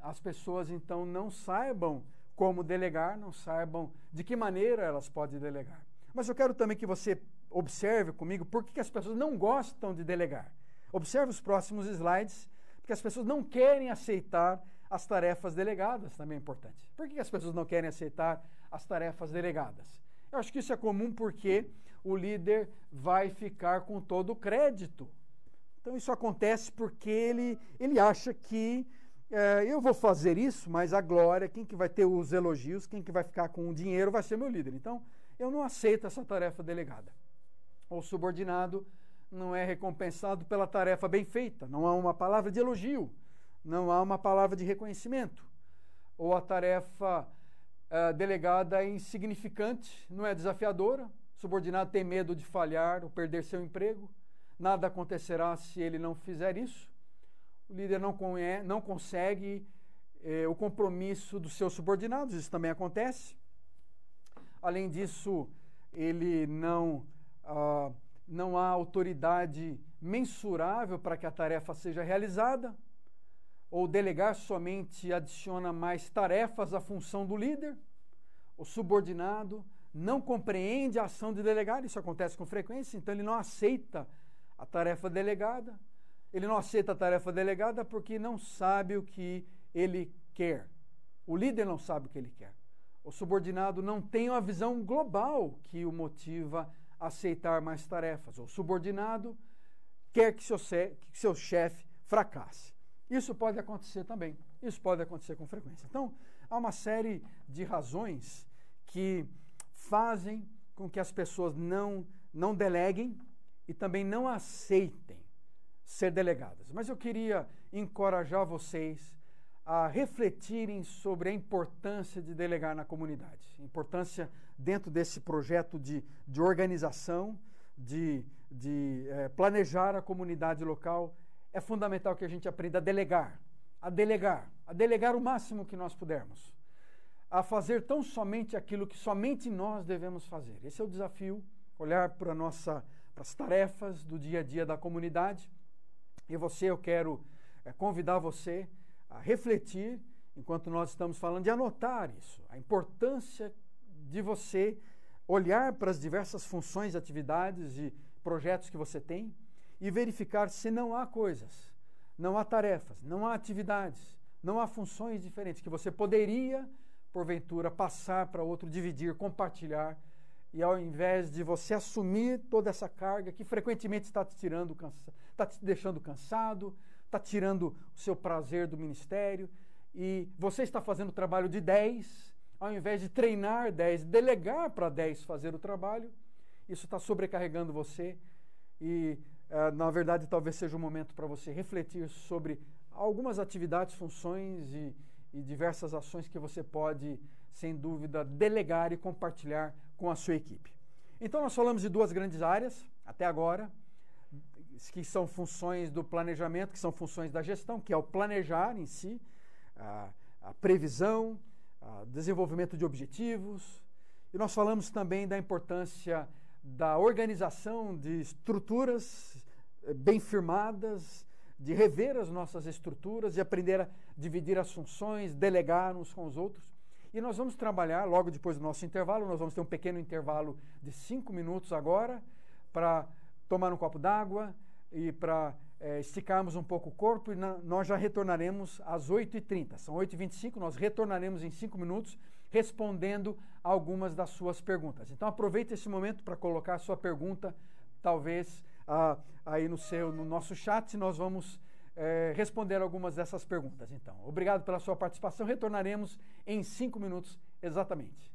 as pessoas então não saibam como delegar, não saibam de que maneira elas podem delegar. Mas eu quero também que você observe comigo por que as pessoas não gostam de delegar. Observe os próximos slides, porque as pessoas não querem aceitar as tarefas delegadas, também é importante. Por que as pessoas não querem aceitar as tarefas delegadas? Eu acho que isso é comum porque o líder vai ficar com todo o crédito. Então isso acontece porque ele, ele acha que é, eu vou fazer isso, mas a glória, quem que vai ter os elogios, quem que vai ficar com o dinheiro vai ser meu líder. Então eu não aceito essa tarefa delegada. O subordinado não é recompensado pela tarefa bem feita, não há uma palavra de elogio, não há uma palavra de reconhecimento. Ou a tarefa uh, delegada é insignificante, não é desafiadora, o subordinado tem medo de falhar ou perder seu emprego, nada acontecerá se ele não fizer isso. O líder não, não consegue eh, o compromisso dos seus subordinados, isso também acontece. Além disso, ele não. Uh, não há autoridade mensurável para que a tarefa seja realizada, ou delegar somente adiciona mais tarefas à função do líder, o subordinado não compreende a ação de delegar, isso acontece com frequência, então ele não aceita a tarefa delegada. Ele não aceita a tarefa delegada porque não sabe o que ele quer. O líder não sabe o que ele quer. O subordinado não tem uma visão global que o motiva aceitar mais tarefas. O subordinado quer que seu, que seu chefe fracasse. Isso pode acontecer também. Isso pode acontecer com frequência. Então, há uma série de razões que fazem com que as pessoas não, não deleguem e também não aceitem ser delegadas. Mas eu queria encorajar vocês a refletirem sobre a importância de delegar na comunidade, importância dentro desse projeto de, de organização, de, de é, planejar a comunidade local, é fundamental que a gente aprenda a delegar, a delegar, a delegar o máximo que nós pudermos, a fazer tão somente aquilo que somente nós devemos fazer. Esse é o desafio, olhar para nossa para as tarefas do dia a dia da comunidade. E você, eu quero é, convidar você a refletir, enquanto nós estamos falando, de anotar isso, a importância de você olhar para as diversas funções, atividades e projetos que você tem e verificar se não há coisas, não há tarefas, não há atividades, não há funções diferentes que você poderia, porventura, passar para outro, dividir, compartilhar. E ao invés de você assumir toda essa carga que frequentemente está te tirando, está te deixando cansado, está tirando o seu prazer do ministério, e você está fazendo o trabalho de 10, ao invés de treinar 10, delegar para 10 fazer o trabalho, isso está sobrecarregando você e, na verdade, talvez seja um momento para você refletir sobre algumas atividades, funções e, e diversas ações que você pode, sem dúvida, delegar e compartilhar com a sua equipe. Então, nós falamos de duas grandes áreas até agora, que são funções do planejamento, que são funções da gestão, que é o planejar em si, a, a previsão, a desenvolvimento de objetivos. E nós falamos também da importância da organização de estruturas eh, bem firmadas, de rever as nossas estruturas e aprender a dividir as funções, delegar uns com os outros. E nós vamos trabalhar logo depois do nosso intervalo. Nós vamos ter um pequeno intervalo de cinco minutos agora para tomar um copo d'água e para é, esticarmos um pouco o corpo. E na, nós já retornaremos às 8h30. São 8h25, nós retornaremos em cinco minutos respondendo algumas das suas perguntas. Então aproveite esse momento para colocar a sua pergunta, talvez ah, aí no, seu, no nosso chat. Nós vamos é, responder algumas dessas perguntas. Então, obrigado pela sua participação. Retornaremos em cinco minutos exatamente.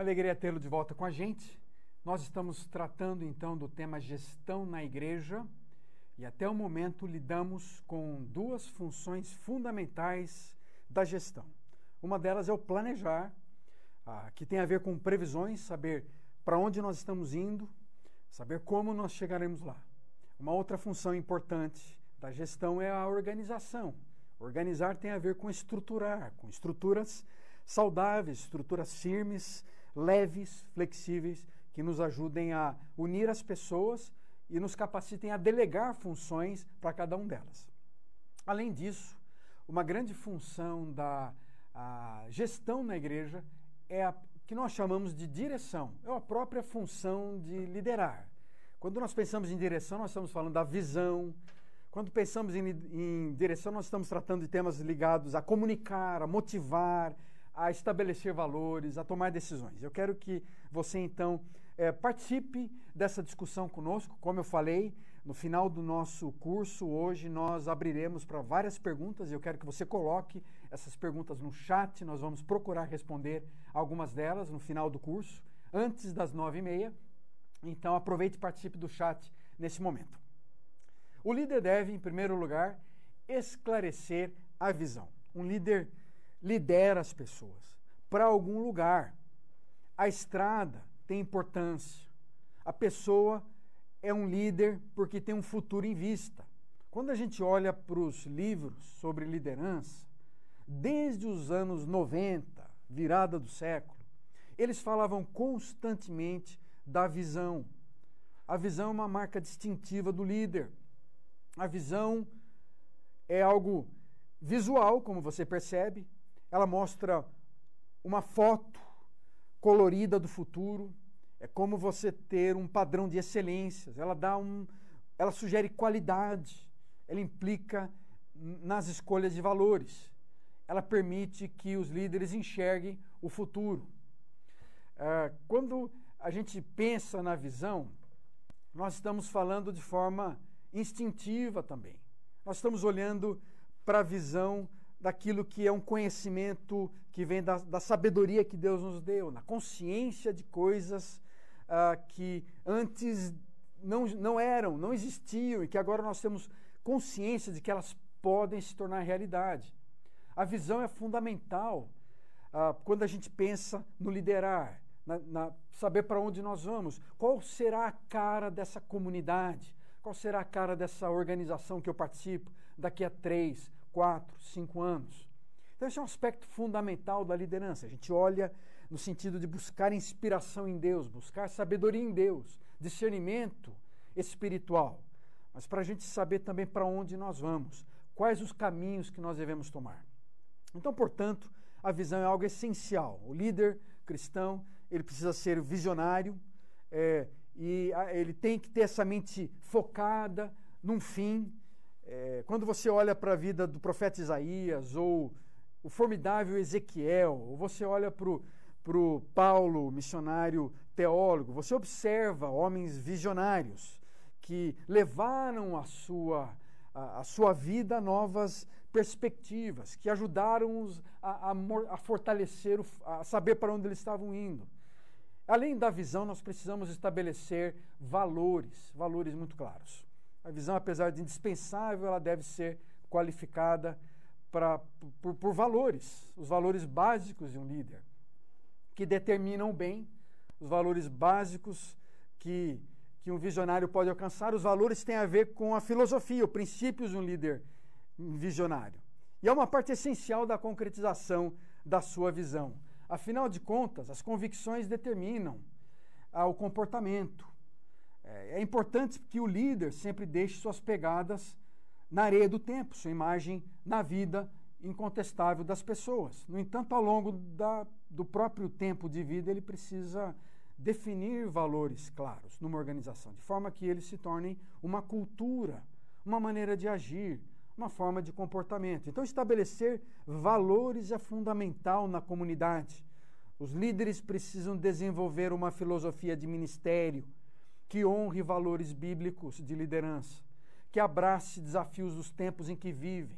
Alegria tê-lo de volta com a gente. Nós estamos tratando então do tema gestão na igreja e até o momento lidamos com duas funções fundamentais da gestão. Uma delas é o planejar, ah, que tem a ver com previsões, saber para onde nós estamos indo, saber como nós chegaremos lá. Uma outra função importante da gestão é a organização. Organizar tem a ver com estruturar, com estruturas saudáveis, estruturas firmes, leves, flexíveis, que nos ajudem a unir as pessoas e nos capacitem a delegar funções para cada um delas. Além disso, uma grande função da gestão na igreja é a que nós chamamos de direção, é a própria função de liderar. Quando nós pensamos em direção, nós estamos falando da visão. Quando pensamos em, em direção, nós estamos tratando de temas ligados a comunicar, a motivar, a estabelecer valores, a tomar decisões. Eu quero que você, então, é, participe dessa discussão conosco. Como eu falei, no final do nosso curso, hoje, nós abriremos para várias perguntas e eu quero que você coloque essas perguntas no chat. Nós vamos procurar responder algumas delas no final do curso, antes das nove e meia. Então, aproveite e participe do chat nesse momento. O líder deve, em primeiro lugar, esclarecer a visão. Um líder lidera as pessoas para algum lugar. A estrada tem importância. A pessoa é um líder porque tem um futuro em vista. Quando a gente olha para os livros sobre liderança, desde os anos 90, virada do século, eles falavam constantemente da visão. A visão é uma marca distintiva do líder. A visão é algo visual, como você percebe, ela mostra uma foto colorida do futuro. É como você ter um padrão de excelências. Ela dá um, ela sugere qualidade. Ela implica nas escolhas de valores. Ela permite que os líderes enxerguem o futuro. Uh, quando a gente pensa na visão, nós estamos falando de forma instintiva também. Nós estamos olhando para a visão daquilo que é um conhecimento que vem da, da sabedoria que Deus nos deu, na consciência de coisas uh, que antes não, não eram, não existiam e que agora nós temos consciência de que elas podem se tornar realidade. A visão é fundamental uh, quando a gente pensa no liderar, na, na saber para onde nós vamos. Qual será a cara dessa comunidade? Qual será a cara dessa organização que eu participo daqui a três, quatro, cinco anos. Então, esse é um aspecto fundamental da liderança. A gente olha no sentido de buscar inspiração em Deus, buscar sabedoria em Deus, discernimento espiritual. Mas para a gente saber também para onde nós vamos, quais os caminhos que nós devemos tomar. Então, portanto, a visão é algo essencial. O líder cristão ele precisa ser visionário é, e ele tem que ter essa mente focada num fim, é, quando você olha para a vida do profeta Isaías, ou o formidável Ezequiel, ou você olha para o Paulo, missionário teólogo, você observa homens visionários que levaram a sua, a, a sua vida a novas perspectivas, que ajudaram-os a, a, a fortalecer, a saber para onde eles estavam indo. Além da visão, nós precisamos estabelecer valores, valores muito claros. A visão, apesar de indispensável, ela deve ser qualificada pra, por, por valores, os valores básicos de um líder, que determinam bem os valores básicos que, que um visionário pode alcançar. Os valores têm a ver com a filosofia, os princípios de um líder visionário. E é uma parte essencial da concretização da sua visão. Afinal de contas, as convicções determinam ah, o comportamento, é, é importante que o líder sempre deixe suas pegadas na areia do tempo, sua imagem na vida incontestável das pessoas. No entanto, ao longo da, do próprio tempo de vida, ele precisa definir valores claros numa organização, de forma que eles se tornem uma cultura, uma maneira de agir, uma forma de comportamento. Então, estabelecer valores é fundamental na comunidade. Os líderes precisam desenvolver uma filosofia de ministério que honre valores bíblicos de liderança, que abrace desafios dos tempos em que vivem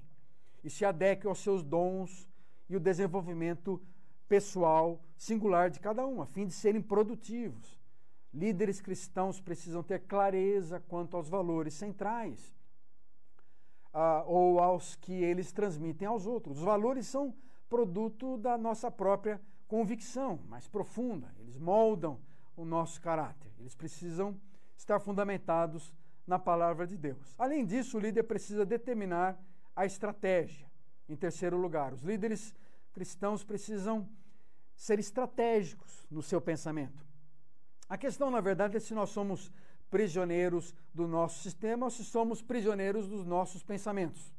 e se adeque aos seus dons e o desenvolvimento pessoal singular de cada um, a fim de serem produtivos. Líderes cristãos precisam ter clareza quanto aos valores centrais uh, ou aos que eles transmitem aos outros. Os valores são produto da nossa própria convicção mais profunda, eles moldam o nosso caráter, eles precisam estar fundamentados na palavra de Deus. Além disso, o líder precisa determinar a estratégia. Em terceiro lugar, os líderes cristãos precisam ser estratégicos no seu pensamento. A questão, na verdade, é se nós somos prisioneiros do nosso sistema ou se somos prisioneiros dos nossos pensamentos.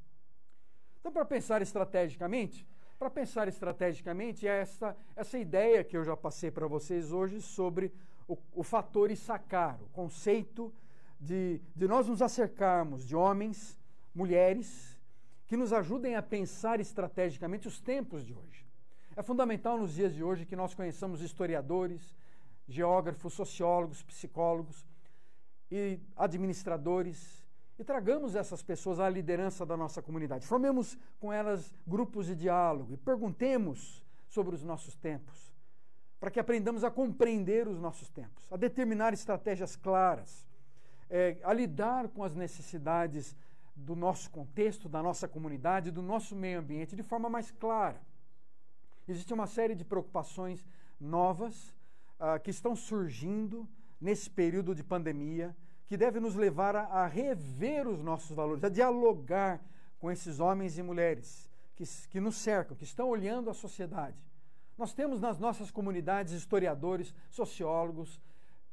Então, para pensar estrategicamente, para pensar estrategicamente é essa, essa ideia que eu já passei para vocês hoje sobre o, o fator Issacar, o conceito de, de nós nos acercarmos de homens, mulheres, que nos ajudem a pensar estrategicamente os tempos de hoje. É fundamental nos dias de hoje que nós conheçamos historiadores, geógrafos, sociólogos, psicólogos e administradores e tragamos essas pessoas à liderança da nossa comunidade. Formemos com elas grupos de diálogo e perguntemos sobre os nossos tempos, para que aprendamos a compreender os nossos tempos, a determinar estratégias claras, é, a lidar com as necessidades do nosso contexto, da nossa comunidade, do nosso meio ambiente de forma mais clara. Existe uma série de preocupações novas uh, que estão surgindo nesse período de pandemia, que deve nos levar a, a rever os nossos valores, a dialogar com esses homens e mulheres que, que nos cercam, que estão olhando a sociedade. Nós temos nas nossas comunidades historiadores, sociólogos,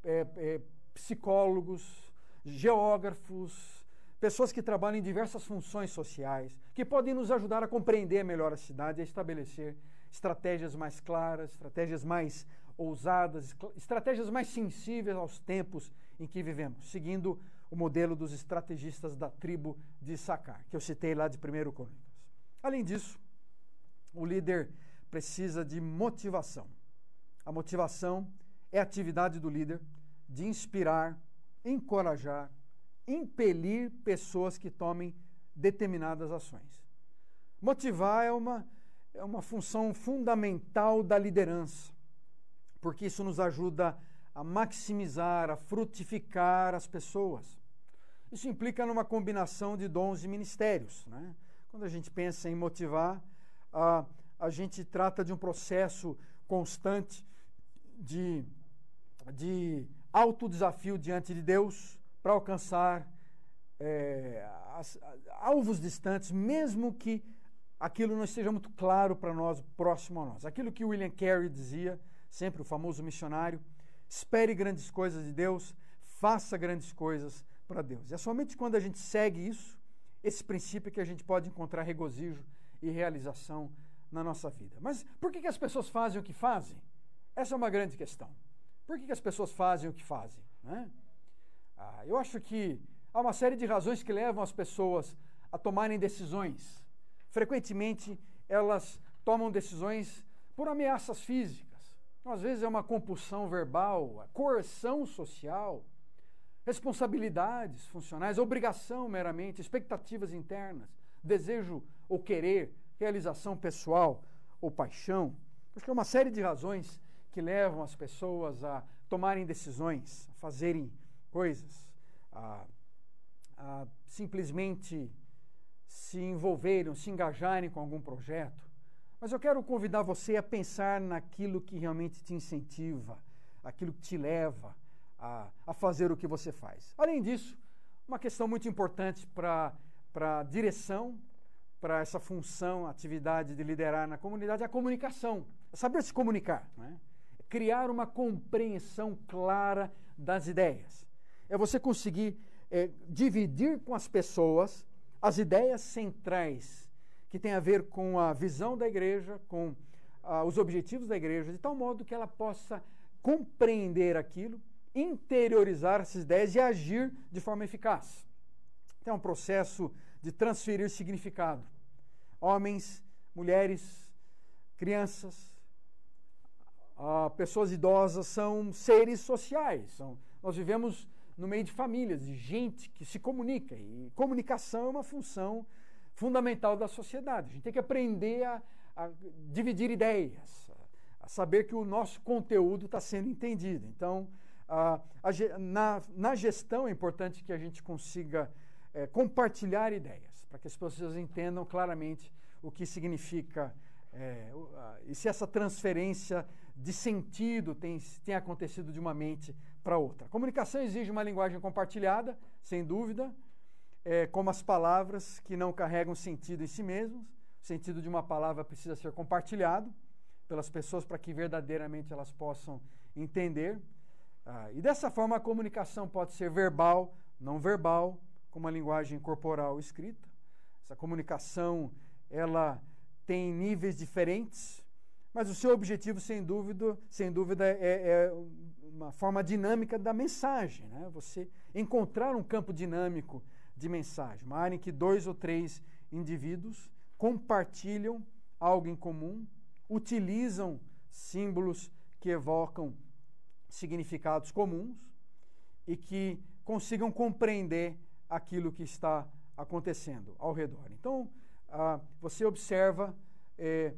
é, é, psicólogos, geógrafos, pessoas que trabalham em diversas funções sociais, que podem nos ajudar a compreender melhor a cidade, a estabelecer estratégias mais claras, estratégias mais ousadas, estratégias mais sensíveis aos tempos em que vivemos, seguindo o modelo dos estrategistas da tribo de Sacar, que eu citei lá de 1 Crônicas. Além disso, o líder precisa de motivação. A motivação é a atividade do líder de inspirar, encorajar, impelir pessoas que tomem determinadas ações. Motivar é uma, é uma função fundamental da liderança, porque isso nos ajuda a maximizar, a frutificar as pessoas. Isso implica numa combinação de dons e ministérios. Né? Quando a gente pensa em motivar, a, a gente trata de um processo constante de, de autodesafio diante de Deus para alcançar é, as, alvos distantes, mesmo que aquilo não esteja muito claro para nós, próximo a nós. Aquilo que William Carey dizia, sempre o famoso missionário, espere grandes coisas de Deus, faça grandes coisas para Deus. É somente quando a gente segue isso, esse princípio, que a gente pode encontrar regozijo e realização na nossa vida. Mas por que, que as pessoas fazem o que fazem? Essa é uma grande questão. Por que, que as pessoas fazem o que fazem? Né? Ah, eu acho que há uma série de razões que levam as pessoas a tomarem decisões. Frequentemente, elas tomam decisões por ameaças físicas às vezes é uma compulsão verbal, coerção social, responsabilidades funcionais, obrigação meramente, expectativas internas, desejo ou querer, realização pessoal ou paixão. Acho que é uma série de razões que levam as pessoas a tomarem decisões, a fazerem coisas, a, a simplesmente se envolverem, se engajarem com algum projeto. Mas eu quero convidar você a pensar naquilo que realmente te incentiva, aquilo que te leva a, a fazer o que você faz. Além disso, uma questão muito importante para a direção, para essa função, atividade de liderar na comunidade, é a comunicação. Saber se comunicar. É? Criar uma compreensão clara das ideias. É você conseguir é, dividir com as pessoas as ideias centrais que tem a ver com a visão da igreja, com ah, os objetivos da igreja, de tal modo que ela possa compreender aquilo, interiorizar essas ideias e agir de forma eficaz. Então, é um processo de transferir significado. Homens, mulheres, crianças, ah, pessoas idosas são seres sociais. São, nós vivemos no meio de famílias, de gente que se comunica. E comunicação é uma função fundamental da sociedade. A gente tem que aprender a, a dividir ideias, saber que o nosso conteúdo está sendo entendido. Então, a, a, na, na, gestão é importante que a gente consiga é, compartilhar ideias, para que as pessoas entendam claramente o que significa é, e se essa transferência de sentido tem, tem acontecido de uma mente para outra. A comunicação exige uma linguagem compartilhada, sem dúvida, é, como as palavras que não carregam sentido em si mesmos. O sentido de uma palavra precisa ser compartilhado pelas pessoas para que verdadeiramente elas possam entender. Ah, e dessa forma a comunicação pode ser verbal, não verbal, com uma linguagem corporal escrita. Essa comunicação ela tem níveis diferentes, mas o seu objetivo, sem dúvida, sem dúvida é, é uma forma dinâmica da mensagem. Né? Você encontrar um campo dinâmico de mensagem, uma área em que dois ou três indivíduos compartilham algo em comum, utilizam símbolos que evocam significados comuns e que consigam compreender aquilo que está acontecendo ao redor. Então, ah, você observa, eh,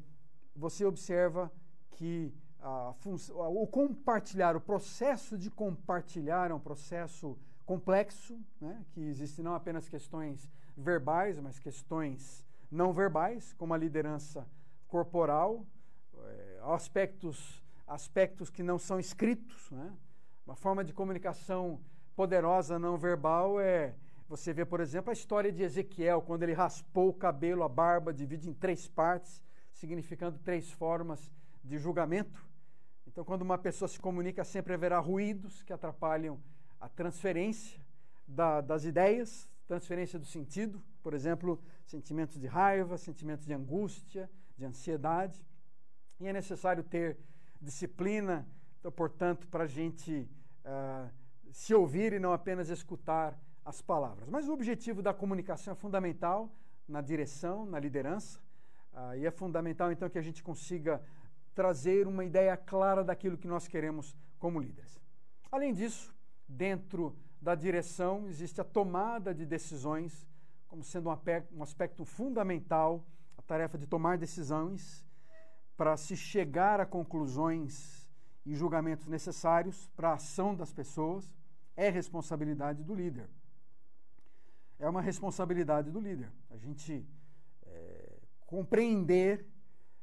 você observa que ah, o compartilhar, o processo de compartilhar é um processo complexo, né, que existe não apenas questões verbais, mas questões não verbais, como a liderança corporal, eh, aspectos, aspectos que não são escritos. Né? Uma forma de comunicação poderosa não verbal é você vê, por exemplo, a história de Ezequiel, quando ele raspou o cabelo, a barba, divide em três partes, significando três formas de julgamento. Então, quando uma pessoa se comunica, sempre haverá ruídos que atrapalham a transferência da, das ideias, transferência do sentido, por exemplo, sentimentos de raiva, sentimentos de angústia, de ansiedade. E é necessário ter disciplina, então, portanto, para a gente uh, se ouvir e não apenas escutar as palavras. Mas o objetivo da comunicação é fundamental na direção, na liderança, uh, e é fundamental então que a gente consiga trazer uma ideia clara daquilo que nós queremos como líderes. Além disso, dentro da direção existe a tomada de decisões como sendo um aspecto fundamental, a tarefa de tomar decisões para se chegar a conclusões e julgamentos necessários para a ação das pessoas é responsabilidade do líder é uma responsabilidade do líder. A gente é, compreender,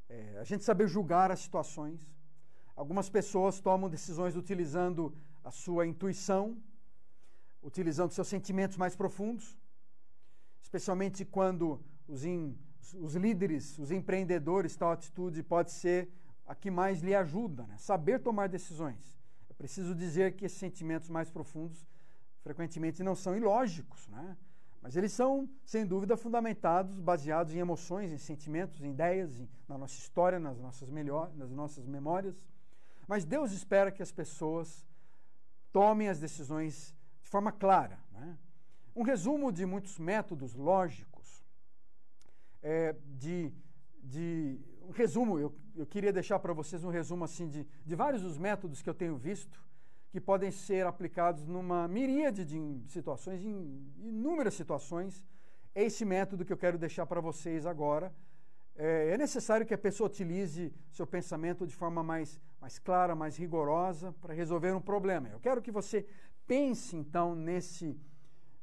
é, a gente saber julgar as situações. Algumas pessoas tomam decisões utilizando a sua intuição, utilizando seus sentimentos mais profundos, especialmente quando os, in, os líderes, os empreendedores, tal atitude pode ser a que mais lhe ajuda, né? saber tomar decisões. É preciso dizer que esses sentimentos mais profundos frequentemente não são ilógicos, né? Mas eles são, sem dúvida, fundamentados, baseados em emoções, em sentimentos, em ideias, em, na nossa história, nas nossas, melhor, nas nossas memórias. Mas Deus espera que as pessoas tomem as decisões de forma clara. Né? Um resumo de muitos métodos lógicos, é, de, de um resumo, eu, eu queria deixar para vocês um resumo assim de, de vários dos métodos que eu tenho visto que podem ser aplicados numa miríade de situações, em inúmeras situações. É esse método que eu quero deixar para vocês agora. É, é necessário que a pessoa utilize seu pensamento de forma mais, mais clara, mais rigorosa para resolver um problema. Eu quero que você pense então nesse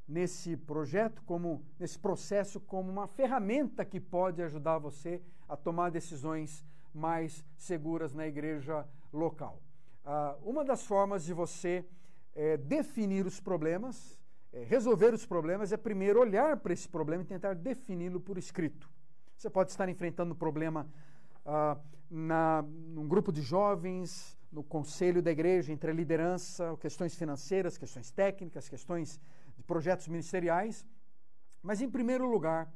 nesse projeto como nesse processo como uma ferramenta que pode ajudar você a tomar decisões mais seguras na igreja local. Ah, uma das formas de você é, definir os problemas, é, resolver os problemas, é primeiro olhar para esse problema e tentar defini-lo por escrito. Você pode estar enfrentando um problema ah, na, num grupo de jovens, no conselho da igreja, entre a liderança, questões financeiras, questões técnicas, questões de projetos ministeriais. Mas, em primeiro lugar,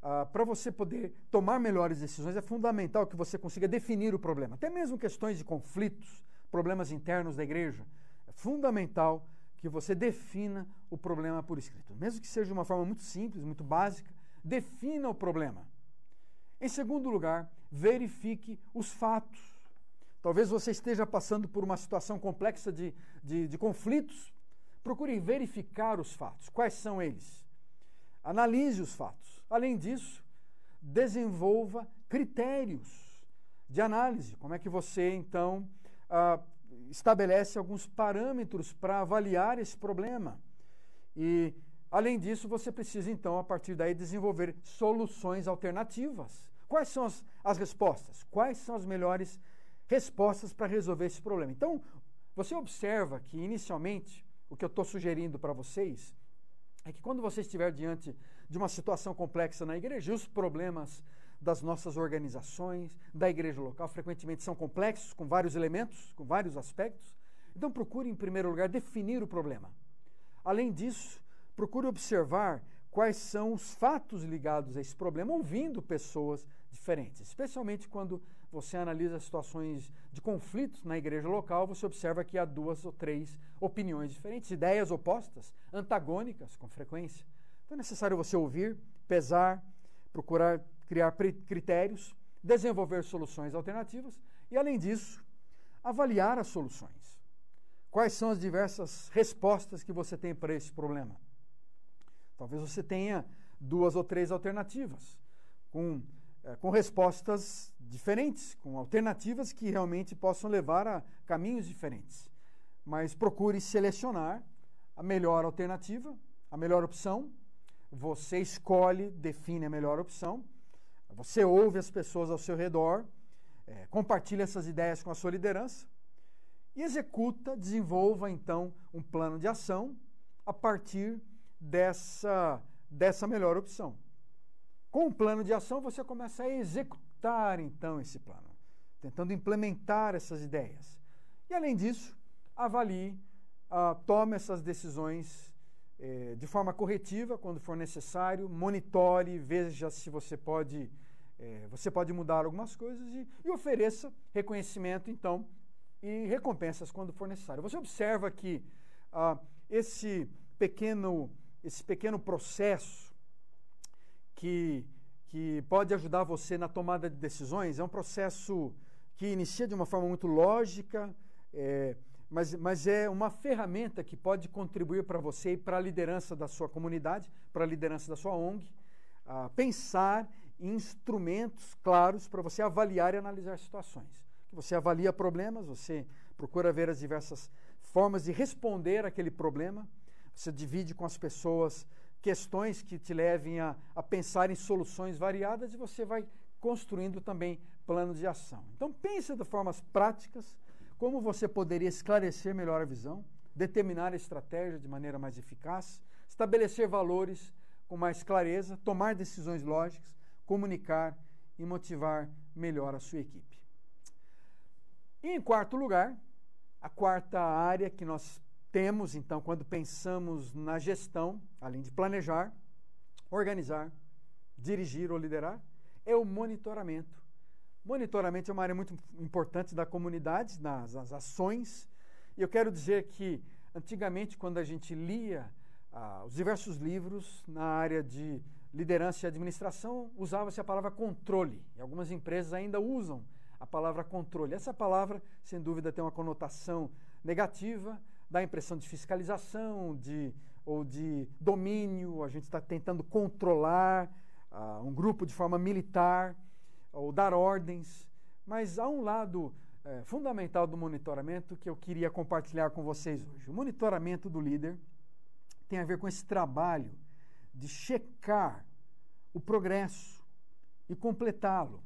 ah, para você poder tomar melhores decisões, é fundamental que você consiga definir o problema. Até mesmo questões de conflitos, problemas internos da igreja, é fundamental que você defina o problema por escrito. Mesmo que seja de uma forma muito simples, muito básica, defina o problema. Em segundo lugar, verifique os fatos. Talvez você esteja passando por uma situação complexa de, de, de conflitos. Procure verificar os fatos. Quais são eles? Analise os fatos. Além disso, desenvolva critérios de análise, como é que você, então, ah, estabelece alguns parâmetros para avaliar esse problema. E, além disso, você precisa, então, a partir daí, desenvolver soluções alternativas. Quais são as, as respostas? Quais são as melhores respostas para resolver esse problema? Então, você observa que, inicialmente, o que eu estou sugerindo para vocês é que quando você estiver diante de uma situação complexa na igreja, os problemas das nossas organizações, da igreja local, frequentemente são complexos, com vários elementos, com vários aspectos. Então, procure, em primeiro lugar, definir o problema. Além disso, procure observar quais são os fatos ligados a esse problema, ouvindo pessoas diferentes. Especialmente quando você analisa situações de conflitos na igreja local, você observa que há duas ou três opiniões diferentes, ideias opostas, antagônicas com frequência. Então é necessário você ouvir, pesar, procurar criar critérios, desenvolver soluções alternativas e, além disso, avaliar as soluções. Quais são as diversas respostas que você tem para esse problema? Talvez você tenha duas ou três alternativas, com, é, com respostas diferentes, com alternativas que realmente possam levar a caminhos diferentes. Mas procure selecionar a melhor alternativa, a melhor opção. Você escolhe, define a melhor opção você ouve as pessoas ao seu redor, é, compartilha essas ideias com a sua liderança e executa, desenvolva então um plano de ação a partir dessa, dessa melhor opção. Com o plano de ação, você começa a executar então esse plano, tentando implementar essas ideias. E além disso, avalie, uh, tome essas decisões eh, de forma corretiva quando for necessário, monitore, veja se você pode é, você pode mudar algumas coisas e, e, ofereça reconhecimento, então, e recompensas quando for necessário. Você observa que ah, esse, pequeno, esse pequeno processo que, que pode ajudar você na tomada de decisões é um processo que inicia de uma forma muito lógica, é, mas, mas é uma ferramenta que pode contribuir para você e para a liderança da sua comunidade, para a liderança da sua ONG, a pensar instrumentos claros para você avaliar e analisar situações. Você avalia problemas, você procura ver as diversas formas de responder aquele problema, você divide com as pessoas questões que te levem a, a pensar em soluções variadas e você vai construindo também planos de ação. Então pense de formas práticas como você poderia esclarecer melhor a visão, determinar a estratégia de maneira mais eficaz, estabelecer valores com mais clareza, tomar decisões lógicas, comunicar e motivar melhor a sua equipe. E em quarto lugar, a quarta área que nós temos, então, quando pensamos na gestão, além de planejar, organizar, dirigir ou liderar, é o monitoramento. Monitoramento é uma área muito importante da comunidade, nas, nas ações. E eu quero dizer que, antigamente, quando a gente lia ah, os diversos livros na área de liderança e administração, usava-se a palavra controle. E algumas empresas ainda usam a palavra controle. Essa palavra, sem dúvida, tem uma conotação negativa, dá a impressão de fiscalização, de, ou de domínio, a gente está tentando controlar uh, um grupo de forma militar, ou dar ordens. Mas há um lado é, fundamental do monitoramento que eu queria compartilhar com vocês hoje. O monitoramento do líder tem a ver com esse trabalho de checar o progresso e completá-lo.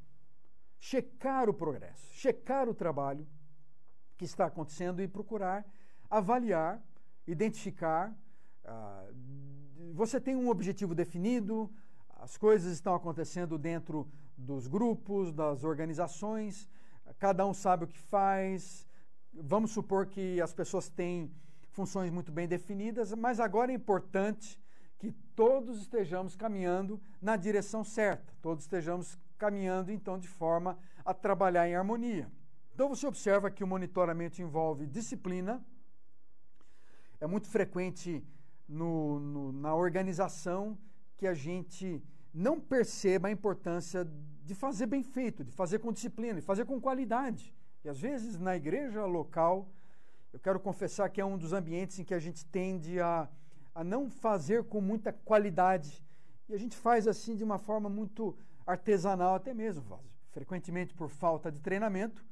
Checar o progresso, checar o trabalho que está acontecendo e procurar avaliar, identificar. Uh, você tem um objetivo definido, as coisas estão acontecendo dentro dos grupos, das organizações, cada um sabe o que faz. Vamos supor que as pessoas têm funções muito bem definidas, mas agora é importante que todos estejamos caminhando na direção certa, todos estejamos caminhando então de forma a trabalhar em harmonia. Então você observa que o monitoramento envolve disciplina, é muito frequente no, no, na organização que a gente não perceba a importância de fazer bem feito, de fazer com disciplina, de fazer com qualidade. E às vezes na igreja local, eu quero confessar que é um dos ambientes em que a gente tende a a não fazer com muita qualidade. E a gente faz assim de uma forma muito artesanal, até mesmo, frequentemente por falta de treinamento,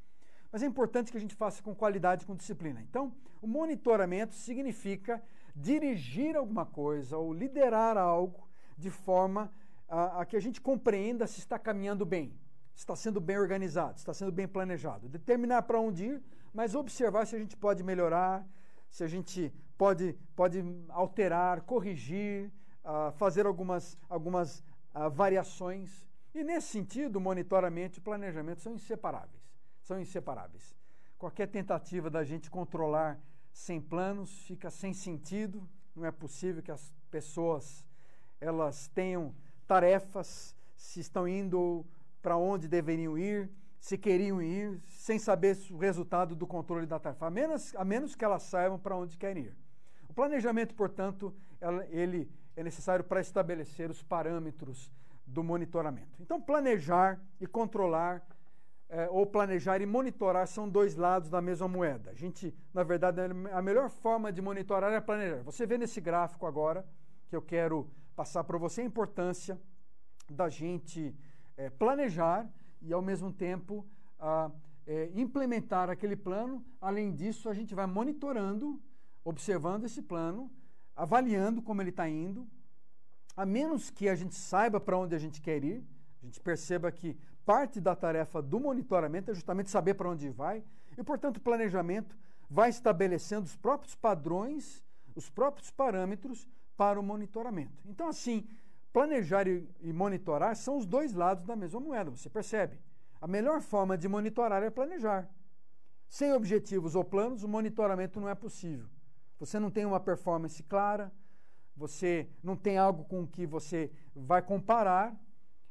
mas é importante que a gente faça com qualidade, com disciplina. Então, o monitoramento significa dirigir alguma coisa ou liderar algo de forma a, a que a gente compreenda se está caminhando bem, se está sendo bem organizado, se está sendo bem planejado. Determinar para onde ir, mas observar se a gente pode melhorar, se a gente pode, pode alterar, corrigir, uh, fazer algumas, algumas uh, variações. E nesse sentido, monitoramento e planejamento são inseparáveis. São inseparáveis. Qualquer tentativa da gente controlar sem planos fica sem sentido. Não é possível que as pessoas elas tenham tarefas, se estão indo para onde deveriam ir, se queriam ir, sem saber o resultado do controle da tarefa, a menos, a menos que elas saibam para onde querem ir. O planejamento, portanto, ele é necessário para estabelecer os parâmetros do monitoramento. Então, planejar e controlar, é, ou planejar e monitorar, são dois lados da mesma moeda. A gente, na verdade, a melhor forma de monitorar é planejar. Você vê nesse gráfico agora, que eu quero passar para você, a importância da gente é, planejar e, ao mesmo tempo, é, implementar aquele plano. Além disso, a gente vai monitorando, observando esse plano, avaliando como ele está indo, a menos que a gente saiba para onde a gente quer ir, a gente perceba que parte da tarefa do monitoramento é justamente saber para onde vai, e, portanto, o planejamento vai estabelecendo os próprios padrões, os próprios parâmetros para o monitoramento. Então, assim, planejar e, monitorar são os dois lados da mesma moeda, você percebe? A melhor forma de monitorar é planejar. Sem objetivos ou planos, o monitoramento não é possível. Você não tem uma performance clara, você não tem algo com que você vai comparar.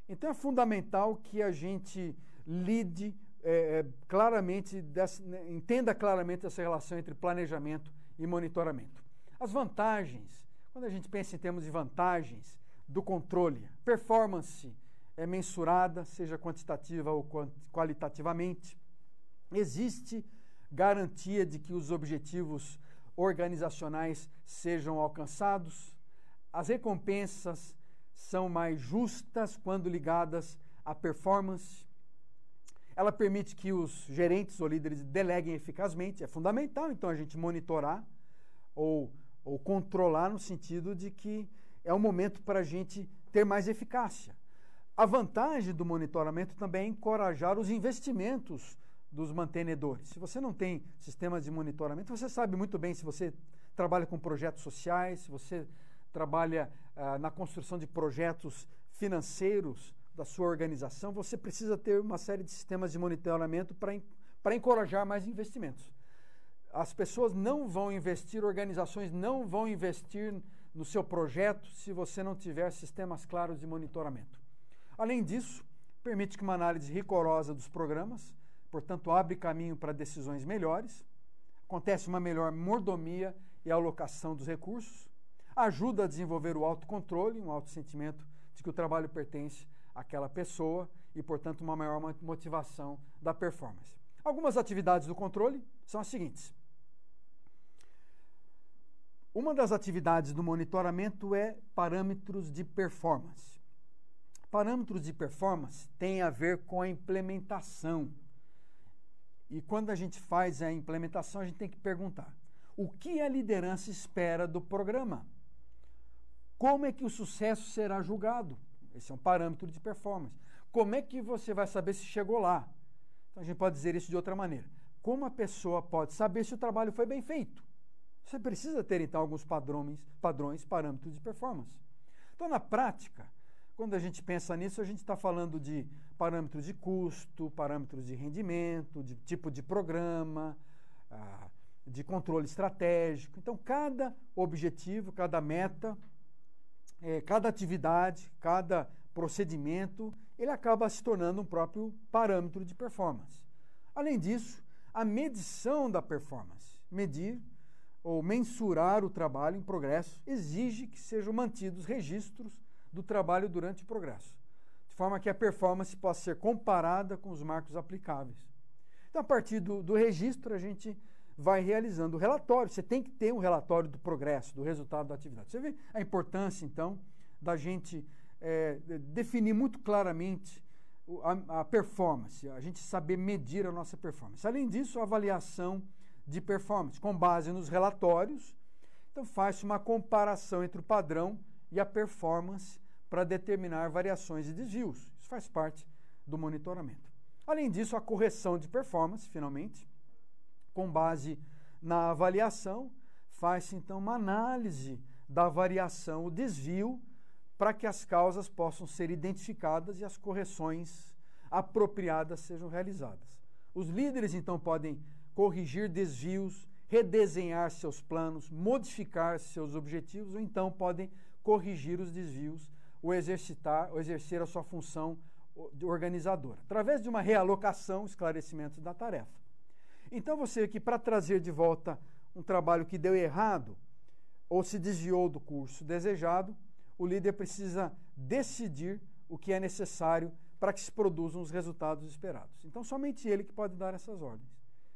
Então é fundamental que a gente lide é, claramente, dessa, né, entenda claramente essa relação entre planejamento e monitoramento. As vantagens, quando a gente pensa em termos de vantagens do controle, performance é mensurada, seja quantitativa ou qualitativamente. Existe garantia de que os objetivos organizacionais sejam alcançados. As recompensas são mais justas quando ligadas à performance. Ela permite que os gerentes ou líderes deleguem eficazmente. É fundamental, então, a gente monitorar ou, ou controlar no sentido de que é um momento para a gente ter mais eficácia. A vantagem do monitoramento também é encorajar os investimentos dos mantenedores. Se você não tem sistemas de monitoramento, você sabe muito bem se você trabalha com projetos sociais, se você trabalha ah, na construção de projetos financeiros da sua organização, você precisa ter uma série de sistemas de monitoramento para encorajar mais investimentos. As pessoas não vão investir, organizações não vão investir no seu projeto se você não tiver sistemas claros de monitoramento. Além disso, permite que uma análise rigorosa dos programas portanto, abre caminho para decisões melhores, acontece uma melhor mordomia e alocação dos recursos, ajuda a desenvolver o autocontrole, um autossentimento de que o trabalho pertence àquela pessoa e, portanto, uma maior motivação da performance. Algumas atividades do controle são as seguintes. Uma das atividades do monitoramento é parâmetros de performance. Parâmetros de performance têm a ver com a implementação e quando a gente faz a implementação, a gente tem que perguntar: o que a liderança espera do programa? Como é que o sucesso será julgado? Esse é um parâmetro de performance. Como é que você vai saber se chegou lá? Então a gente pode dizer isso de outra maneira. Como a pessoa pode saber se o trabalho foi bem feito? Você precisa ter então alguns padrões, padrões parâmetros de performance. Então, na prática, quando a gente pensa nisso, a gente está falando de parâmetros de custo, parâmetros de rendimento, de tipo de programa, ah, de controle estratégico. Então, cada objetivo, cada meta, é, cada atividade, cada procedimento, ele acaba se tornando um próprio parâmetro de performance. Além disso, a medição da performance, medir ou mensurar o trabalho em progresso, exige que sejam mantidos registros do trabalho durante o progresso, de forma que a performance possa ser comparada com os marcos aplicáveis. Então, a partir do, do registro, a gente vai realizando o relatório. Você tem que ter um relatório do progresso, do resultado da atividade. Você vê a importância, então, da gente é, definir muito claramente a, a performance, a gente saber medir a nossa performance. Além disso, a avaliação de performance, com base nos relatórios. Então, faz uma comparação entre o padrão e a performance para determinar variações e desvios. Isso faz parte do monitoramento. Além disso, a correção de performance, finalmente, com base na avaliação, faz-se então uma análise da variação, o desvio, para que as causas possam ser identificadas e as correções apropriadas sejam realizadas. Os líderes então podem corrigir desvios, redesenhar seus planos, modificar seus objetivos ou então podem corrigir os desvios ou exercitar ou exercer a sua função organizadora, através de uma realocação, esclarecimento da tarefa. Então você aqui para trazer de volta um trabalho que deu errado ou se desviou do curso desejado, o líder precisa decidir o que é necessário para que se produzam os resultados esperados. Então, somente ele que pode dar essas ordens.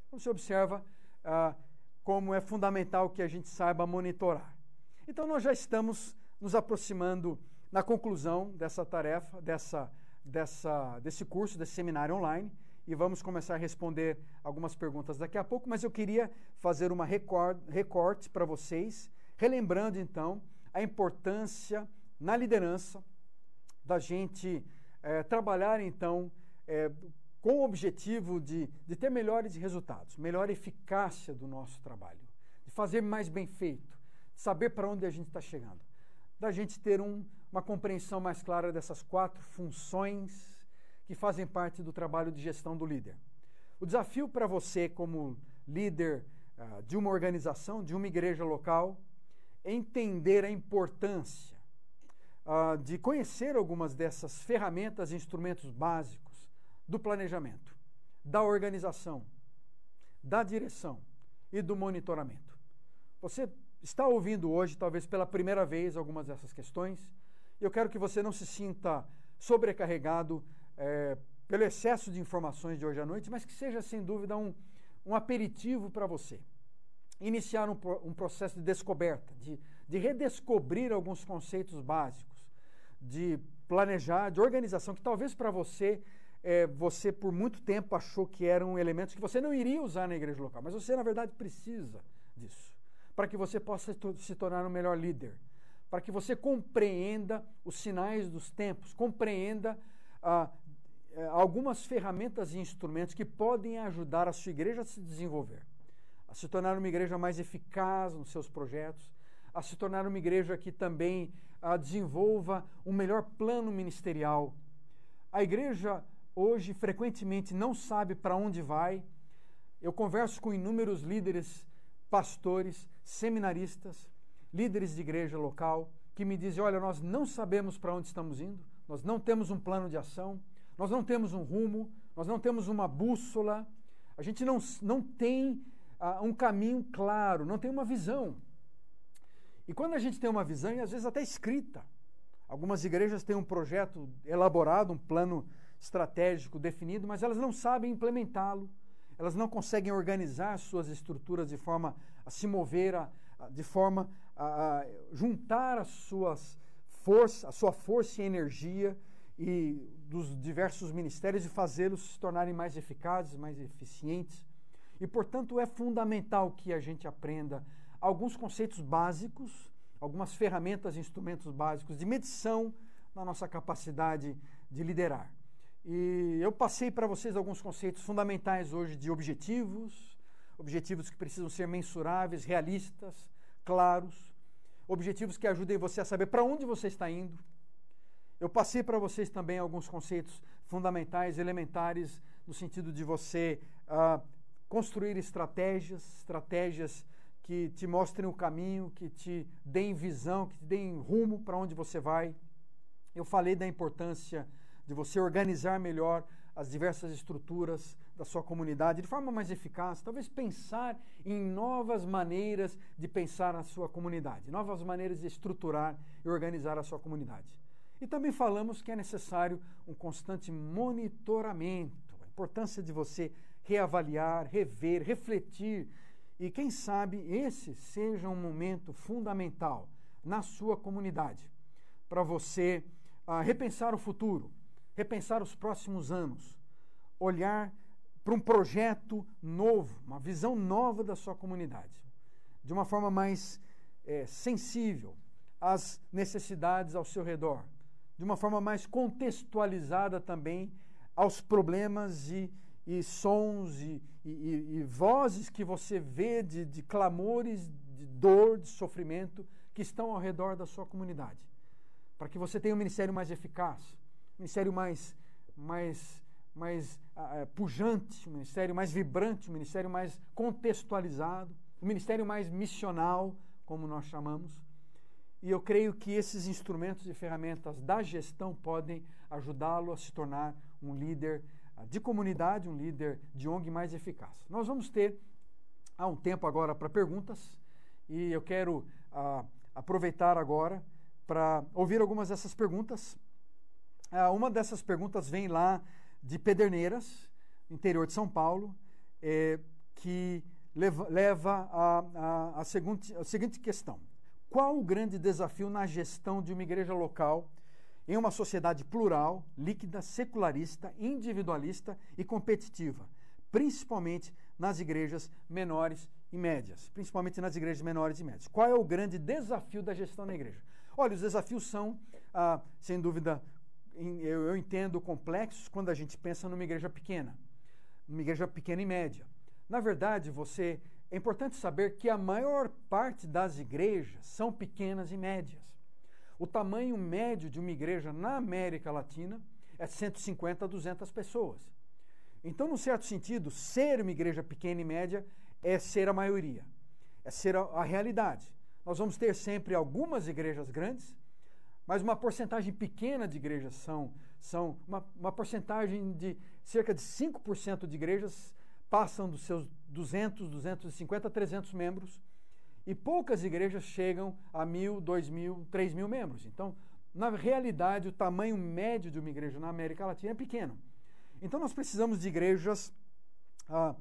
Então, você observa ah, como é fundamental que a gente saiba monitorar. Então, nós já estamos nos aproximando na conclusão dessa tarefa, dessa, dessa, desse curso, desse seminário online, e vamos começar a responder algumas perguntas daqui a pouco, mas eu queria fazer uma recorte para vocês, relembrando então a importância na liderança da gente é, trabalhar então é, com o objetivo de, de ter melhores resultados, melhor eficácia do nosso trabalho, de fazer mais bem feito, de saber para onde a gente está chegando, da gente ter um, uma compreensão mais clara dessas quatro funções que fazem parte do trabalho de gestão do líder. O desafio para você, como líder uh, de uma organização, de uma igreja local, é entender a importância uh, de conhecer algumas dessas ferramentas e instrumentos básicos do planejamento, da organização, da direção e do monitoramento. Você está ouvindo hoje, talvez pela primeira vez, algumas dessas questões. Eu quero que você não se sinta sobrecarregado é, pelo excesso de informações de hoje à noite, mas que seja, sem dúvida, um, um aperitivo para você. Iniciar um, um, processo de descoberta, de, de redescobrir alguns conceitos básicos de planejar, de organização, que talvez para você, é, você por muito tempo achou que eram elementos que você não iria usar na igreja local, mas você na verdade precisa disso, para que você possa se tornar um melhor líder, para que você compreenda os sinais dos tempos, compreenda ah, é, algumas ferramentas e instrumentos que podem ajudar a sua igreja a se desenvolver, a se tornar uma igreja mais eficaz nos seus projetos, a se tornar uma igreja que também a desenvolva um melhor plano ministerial. A igreja hoje frequentemente não sabe para onde vai. Eu converso com inúmeros líderes, pastores, seminaristas, líderes de igreja local, que me dizem: olha, nós não sabemos para onde estamos indo, nós não temos um plano de ação, nós não temos um rumo, nós não temos uma bússola, a gente não, não tem uh, um caminho claro, não tem uma visão. E quando a gente tem uma visão, e às vezes até escrita, algumas igrejas têm um projeto elaborado, um plano estratégico definido, mas elas não sabem implementá-lo, elas não conseguem organizar suas estruturas de forma a se mover, a, a, de forma a, a, juntar as suas forças, a sua força e energia e dos diversos ministérios e fazê-los se tornarem mais eficazes, mais eficientes. E, portanto, é fundamental que a gente aprenda alguns conceitos básicos, algumas ferramentas e instrumentos básicos de medição na nossa capacidade de liderar. E eu passei para vocês alguns conceitos fundamentais hoje de objetivos, objetivos que precisam ser mensuráveis, realistas, claros, objetivos que ajudem você a saber para onde você está indo. Eu passei para vocês também alguns conceitos fundamentais, elementares, no sentido de você uh, construir estratégias, estratégias que te mostrem o caminho, que te deem visão, que te deem rumo para onde você vai. Eu falei da importância de você organizar melhor as diversas estruturas da sua comunidade de forma mais eficaz, talvez pensar em novas maneiras de pensar na sua comunidade, novas maneiras de estruturar e organizar a sua comunidade. E também falamos que é necessário um constante monitoramento, a importância de você reavaliar, rever, refletir e quem sabe esse seja um momento fundamental na sua comunidade para você uh, repensar o futuro, repensar os próximos anos, olhar para um projeto novo, uma visão nova da sua comunidade, de uma forma mais é, sensível às necessidades ao seu redor, de uma forma mais contextualizada também aos problemas e, e sons e, e, e, vozes que você vê de, de clamores, de dor, de sofrimento que estão ao redor da sua comunidade. Para que você tenha um ministério mais eficaz, ministério mais, mais, mais uh, pujante, um ministério mais vibrante, um ministério mais contextualizado, um ministério mais missional, como nós chamamos. E eu creio que esses instrumentos e ferramentas da gestão podem ajudá-lo a se tornar um líder ah, de comunidade, um líder de ONG mais eficaz. Nós vamos ter há um tempo agora para perguntas e eu quero uh, aproveitar agora para ouvir algumas dessas perguntas. Uh, uma dessas perguntas vem lá de Pederneiras, interior de São Paulo, eh, que leva, leva a, a, a, seguinte, a seguinte questão. Qual o grande desafio na gestão de uma igreja local em uma sociedade plural, líquida, secularista, individualista e competitiva, principalmente nas igrejas menores e médias, principalmente nas igrejas menores e médias. Qual é o grande desafio da gestão na igreja? Olha, os desafios são, ah, sem dúvida, eu, eu entendo complexos quando a gente pensa numa igreja pequena, numa igreja pequena e média. Na verdade, você é importante saber que a maior parte das igrejas são pequenas e médias. O tamanho médio de uma igreja na América Latina é 150 a 200 pessoas. Então, num certo sentido, ser uma igreja pequena e média é ser a maioria, é ser a, a realidade. Nós vamos ter sempre algumas igrejas grandes, mas uma porcentagem pequena de igrejas são, são uma, uma porcentagem de cerca de 5% de igrejas passam dos seus 200, 250, 300 membros, e poucas igrejas chegam a mil, dois mil, três mil membros. Então, na realidade, o tamanho médio de uma igreja na América Latina é pequeno. Então, nós precisamos de igrejas ah,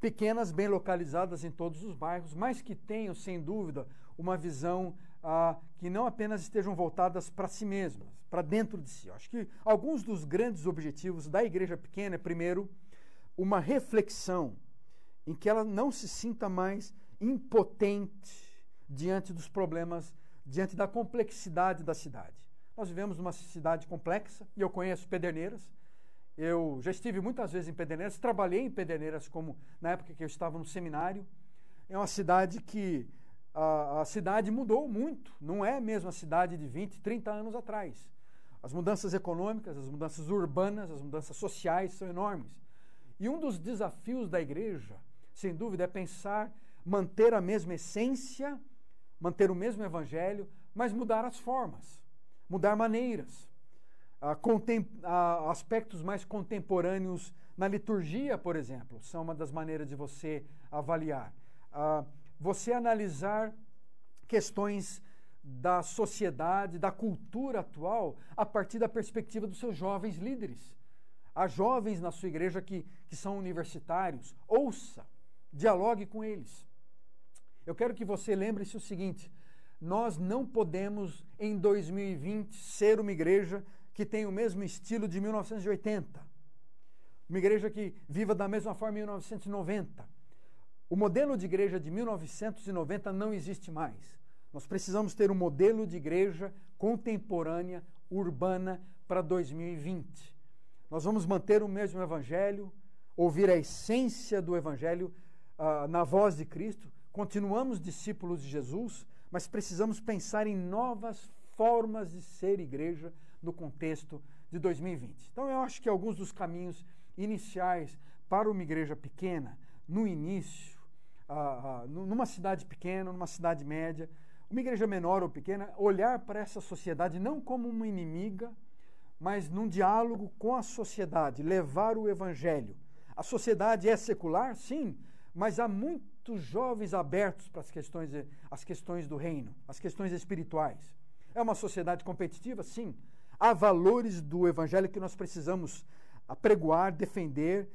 pequenas, bem localizadas em todos os bairros, mas que tenham, sem dúvida, uma visão ah, que não apenas estejam voltadas para si mesmas, para dentro de si. Acho que alguns dos grandes objetivos da igreja pequena é, primeiro, uma reflexão em que ela não se sinta mais impotente diante dos problemas, diante da complexidade da cidade. Nós vivemos numa cidade complexa e eu conheço Pederneiras. Eu já estive muitas vezes em Pederneiras, trabalhei em Pederneiras como na época que eu estava no seminário. É uma cidade que a, a cidade mudou muito, não é a mesma cidade de 20, 30 anos atrás. As mudanças econômicas, as mudanças urbanas, as mudanças sociais são enormes. E um dos desafios da igreja, sem dúvida, é pensar, manter a mesma essência, manter o mesmo evangelho, mas mudar as formas, mudar maneiras. aspectos mais contemporâneos na liturgia, por exemplo, são uma das maneiras de você avaliar. Você analisar questões da sociedade, da cultura atual, a partir da perspectiva dos seus jovens líderes. Há jovens na sua igreja que, que são universitários. Ouça, dialogue com eles. Eu quero que você lembre-se o seguinte: nós não podemos, em 2020, ser uma igreja que tem o mesmo estilo de 1980. Uma igreja que viva da mesma forma em 1990. O modelo de igreja de 1990 não existe mais. Nós precisamos ter um modelo de igreja contemporânea, urbana, para 2020. Nós vamos manter o mesmo Evangelho, ouvir a essência do Evangelho uh, na voz de Cristo, continuamos discípulos de Jesus, mas precisamos pensar em novas formas de ser igreja no contexto de 2020. Então, eu acho que alguns dos caminhos iniciais para uma igreja pequena, no início, uh, numa cidade pequena, numa cidade média, uma igreja menor ou pequena, olhar para essa sociedade não como uma inimiga, mas num diálogo com a sociedade, levar o evangelho. A sociedade é secular, sim, mas há muitos jovens abertos para as questões, as questões do reino, as questões espirituais. É uma sociedade competitiva, sim. Há valores do evangelho que nós precisamos apregoar, defender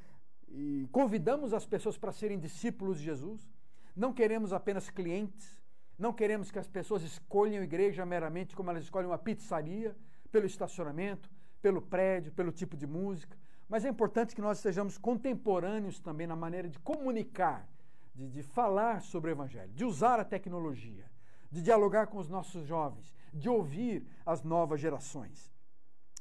e convidamos as pessoas para serem discípulos de Jesus. Não queremos apenas clientes, não queremos que as pessoas escolham a igreja meramente como elas escolhem uma pizzaria pelo estacionamento, pelo prédio, pelo tipo de música, mas é importante que nós sejamos contemporâneos também na maneira de comunicar, de, de falar sobre o Evangelho, de usar a tecnologia, de dialogar com os nossos jovens, de ouvir as novas gerações.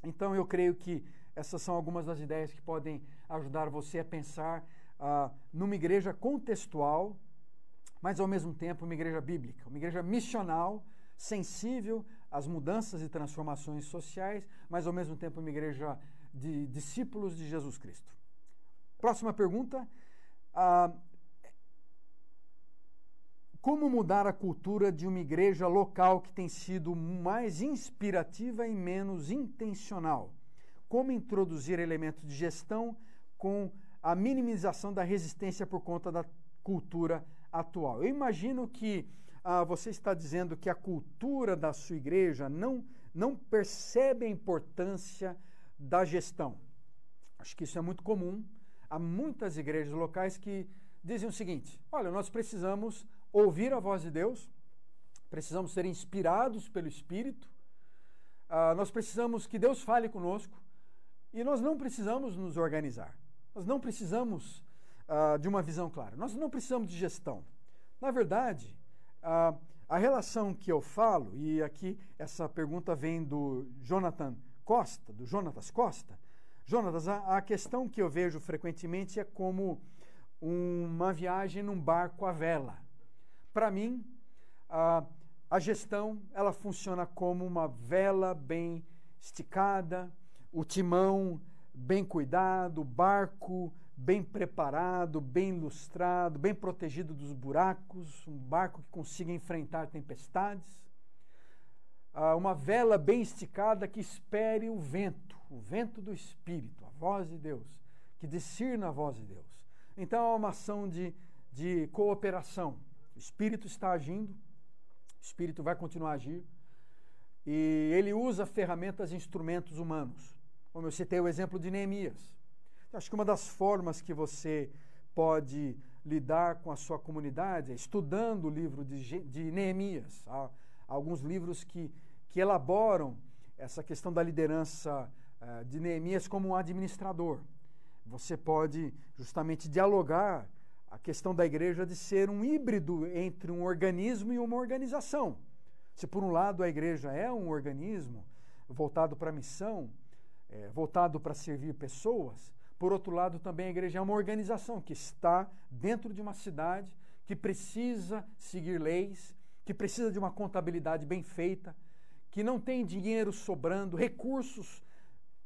Então, eu creio que essas são algumas das ideias que podem ajudar você a pensar ah, numa igreja contextual, mas ao mesmo tempo uma igreja bíblica, uma igreja missional, sensível às mudanças e transformações sociais, mas ao mesmo tempo uma igreja de discípulos de Jesus Cristo. Próxima pergunta. Ah, como mudar a cultura de uma igreja local que tem sido mais inspirativa e menos intencional? Como introduzir elementos de gestão com a minimização da resistência por conta da cultura atual? Eu imagino que ah, você está dizendo que a cultura da sua igreja não, não percebe a importância da gestão. Acho que isso é muito comum. Há muitas igrejas locais que dizem o seguinte: olha, nós precisamos ouvir a voz de Deus, precisamos ser inspirados pelo Espírito, uh, nós precisamos que Deus fale conosco e nós não precisamos nos organizar, nós não precisamos uh, de uma visão clara, nós não precisamos de gestão. Na verdade, uh, a relação que eu falo, e aqui essa pergunta vem do Jonathan Costa, do Jonatas Costa. Jonatas, a, a questão que eu vejo frequentemente é como uma viagem num barco à vela. Para mim, a, a gestão ela funciona como uma vela bem esticada, o timão bem cuidado, o barco bem preparado, bem ilustrado, bem protegido dos buracos, um barco que consiga enfrentar tempestades. uma vela bem esticada que espere o vento, o vento do Espírito, a voz de Deus, que discirna a voz de Deus. Então é uma ação de, de cooperação Espírito está agindo, o Espírito vai continuar a agir, e ele usa ferramentas e instrumentos humanos. Como eu citei o exemplo de Neemias. Eu acho que uma das formas que você pode lidar com a sua comunidade é estudando o livro de, de Neemias. Há alguns livros que, que elaboram essa questão da liderança uh, de Neemias como um administrador. Você pode justamente dialogar a questão da igreja de ser um híbrido entre um organismo e uma organização. Se por um lado a igreja é um organismo voltado para a missão, é, voltado para servir pessoas, por outro lado também a igreja é uma organização que está dentro de uma cidade, que precisa seguir leis, que precisa de uma contabilidade bem feita, que não tem dinheiro sobrando, recursos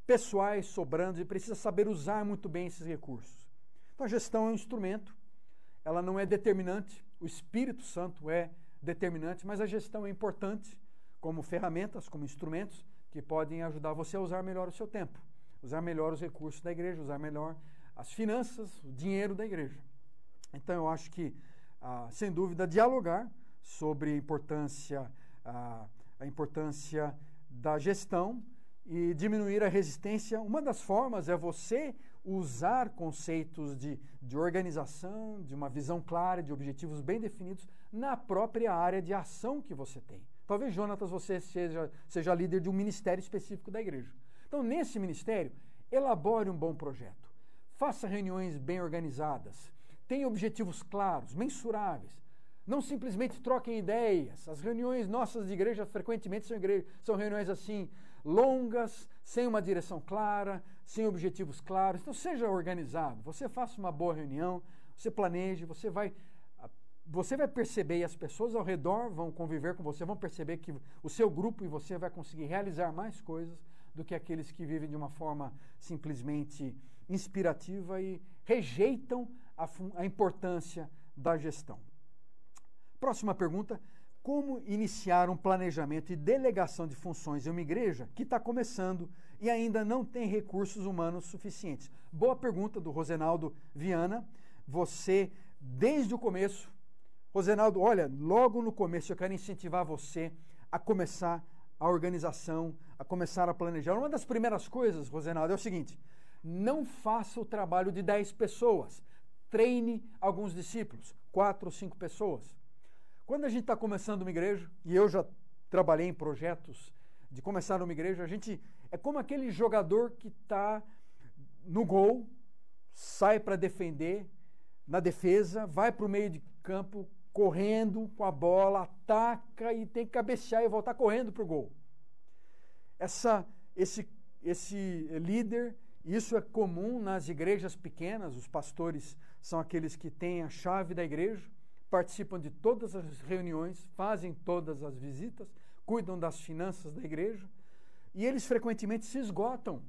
pessoais sobrando e precisa saber usar muito bem esses recursos. Então a gestão é um instrumento ela não é determinante, o Espírito Santo é determinante, mas a gestão é importante como ferramentas, como instrumentos que podem ajudar você a usar melhor o seu tempo, usar melhor os recursos da igreja, usar melhor as finanças, o dinheiro da igreja. Então eu acho que, ah, sem dúvida, dialogar sobre a importância, ah, a importância da gestão e diminuir a resistência. Uma das formas é você usar conceitos de, de organização, de uma visão clara, de objetivos bem definidos na própria área de ação que você tem. Talvez, Jonatas, você seja, seja líder de um ministério específico da igreja. Então, nesse ministério, elabore um bom projeto. Faça reuniões bem organizadas. Tenha objetivos claros, mensuráveis. Não simplesmente troquem ideias. As reuniões nossas de igreja frequentemente são, igreja, são reuniões assim, longas, sem uma direção clara, sem objetivos claros. Então seja organizado. Você faça uma boa reunião, você planeje, você vai você vai perceber e as pessoas ao redor vão conviver com você, vão perceber que o seu grupo e você vai conseguir realizar mais coisas do que aqueles que vivem de uma forma simplesmente inspirativa e rejeitam a, a importância da gestão. Próxima pergunta: como iniciar um planejamento e delegação de funções em uma igreja que está começando e ainda não tem recursos humanos suficientes? Boa pergunta do Rosenaldo Viana. Você, desde o começo, Rosenaldo, olha, logo no começo eu quero incentivar você a começar a organização, a começar a planejar. Uma das primeiras coisas, Rosenaldo, é o seguinte: não faça o trabalho de 10 pessoas. Treine alguns discípulos, quatro ou cinco pessoas. Quando a gente está começando uma igreja, e eu já trabalhei em projetos de começar uma igreja, a gente É como aquele jogador que está no gol, sai para defender, na defesa, vai para o meio de campo correndo com a bola, ataca e tem que cabecear e voltar correndo para o gol. Essa, esse, esse líder, isso é comum nas igrejas pequenas, os pastores são aqueles que têm a chave da igreja, participam de todas as reuniões, fazem todas as visitas, cuidam das finanças da igreja, e eles frequentemente se esgotam,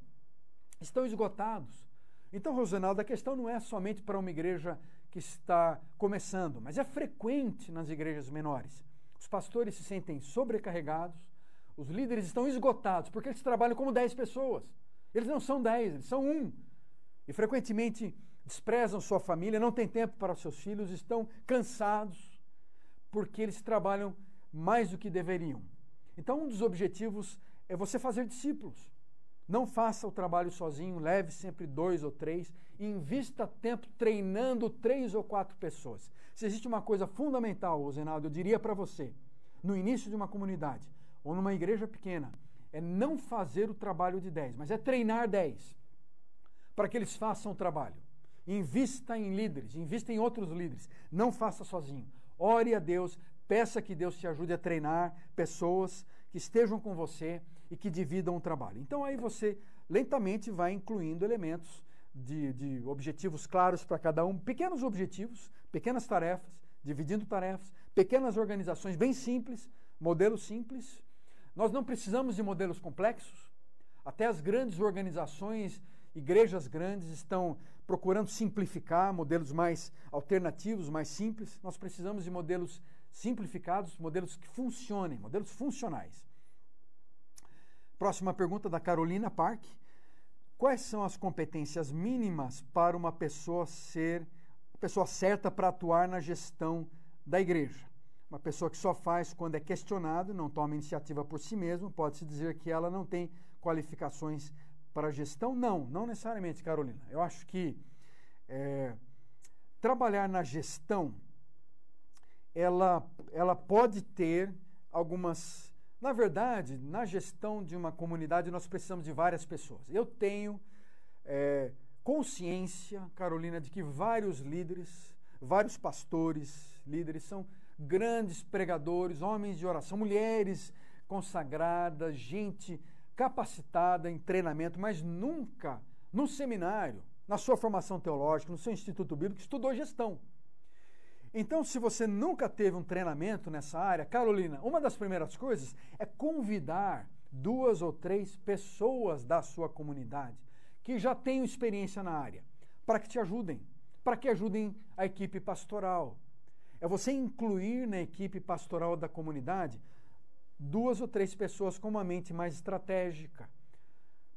estão esgotados. Então, Rosenaldo, a questão não é somente para uma igreja que está começando, mas é frequente nas igrejas menores. Os pastores se sentem sobrecarregados, os líderes estão esgotados, porque eles trabalham como 10 pessoas. Eles não são 10, eles são um. E frequentemente desprezam sua família, não têm tempo para seus filhos, estão cansados, porque eles trabalham mais do que deveriam. Então, um dos objetivos é você fazer discípulos. Não faça o trabalho sozinho, leve sempre dois ou três, invista tempo treinando três ou quatro pessoas. Se existe uma coisa fundamental, Zenaldo, eu diria para você, no início de uma comunidade ou numa igreja pequena, é não fazer o trabalho de dez, mas é treinar dez, para que eles façam o trabalho. Invista em líderes, invista em outros líderes. Não faça sozinho. Ore a Deus, peça que Deus te ajude a treinar pessoas que estejam com você e que dividam o trabalho. Então aí você lentamente vai incluindo elementos de, de objetivos claros para cada um, pequenos objetivos, pequenas tarefas, dividindo tarefas, pequenas organizações bem simples, modelos simples. Nós não precisamos de modelos complexos. Até as grandes organizações, igrejas grandes, estão procurando simplificar modelos mais alternativos, mais simples. Nós precisamos de modelos simplificados, modelos que funcionem, modelos funcionais. Próxima pergunta da Carolina Park. Quais são as competências mínimas para uma pessoa ser a pessoa certa para atuar na gestão da igreja? Uma pessoa que só faz quando é questionado, não toma iniciativa por si mesmo, pode-se dizer que ela não tem qualificações para gestão? Não, não necessariamente, Carolina. Eu acho que é, trabalhar na gestão, ela, ela pode ter algumas na verdade, na gestão de uma comunidade, nós precisamos de várias pessoas. Eu tenho é, consciência, Carolina, de que vários líderes, vários pastores, líderes, são grandes pregadores, homens de oração, mulheres consagradas, gente capacitada em treinamento, mas nunca no seminário, na sua formação teológica, no seu instituto bíblico, estudou gestão. Então, se você nunca teve um treinamento nessa área, Carolina, uma das primeiras coisas é convidar duas ou três pessoas da sua comunidade que já tenham experiência na área, para que te ajudem, para que ajudem a equipe pastoral. É você incluir na equipe pastoral da comunidade duas ou três pessoas com uma mente mais estratégica,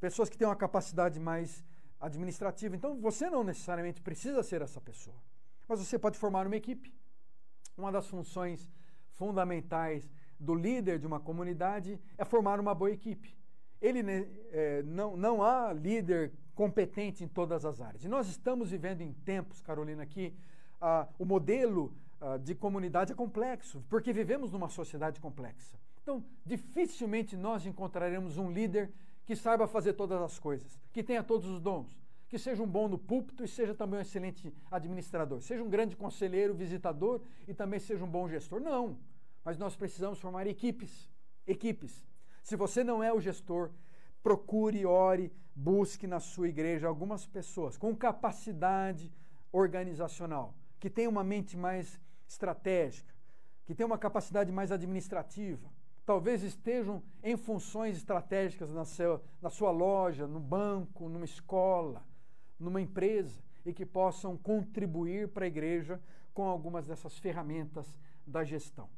pessoas que têm uma capacidade mais administrativa. Então, você não necessariamente precisa ser essa pessoa mas você pode formar uma equipe. Uma das funções fundamentais do líder de uma comunidade é formar uma boa equipe. Ele é, não, não há líder competente em todas as áreas. E nós estamos vivendo em tempos, Carolina, que ah, o modelo ah, de comunidade é complexo, porque vivemos numa sociedade complexa. Então, dificilmente nós encontraremos um líder que saiba fazer todas as coisas, que tenha todos os dons que seja um bom no púlpito e seja também um excelente administrador, seja um grande conselheiro, visitador e também seja um bom gestor. Não, mas nós precisamos formar equipes, equipes. Se você não é o gestor, procure, ore, busque na sua igreja algumas pessoas com capacidade organizacional, que tenham uma mente mais estratégica, que tenham uma capacidade mais administrativa, talvez estejam em funções estratégicas na, seu, na sua loja, no banco, numa escola, numa empresa e que possam contribuir para a igreja com algumas dessas ferramentas da gestão.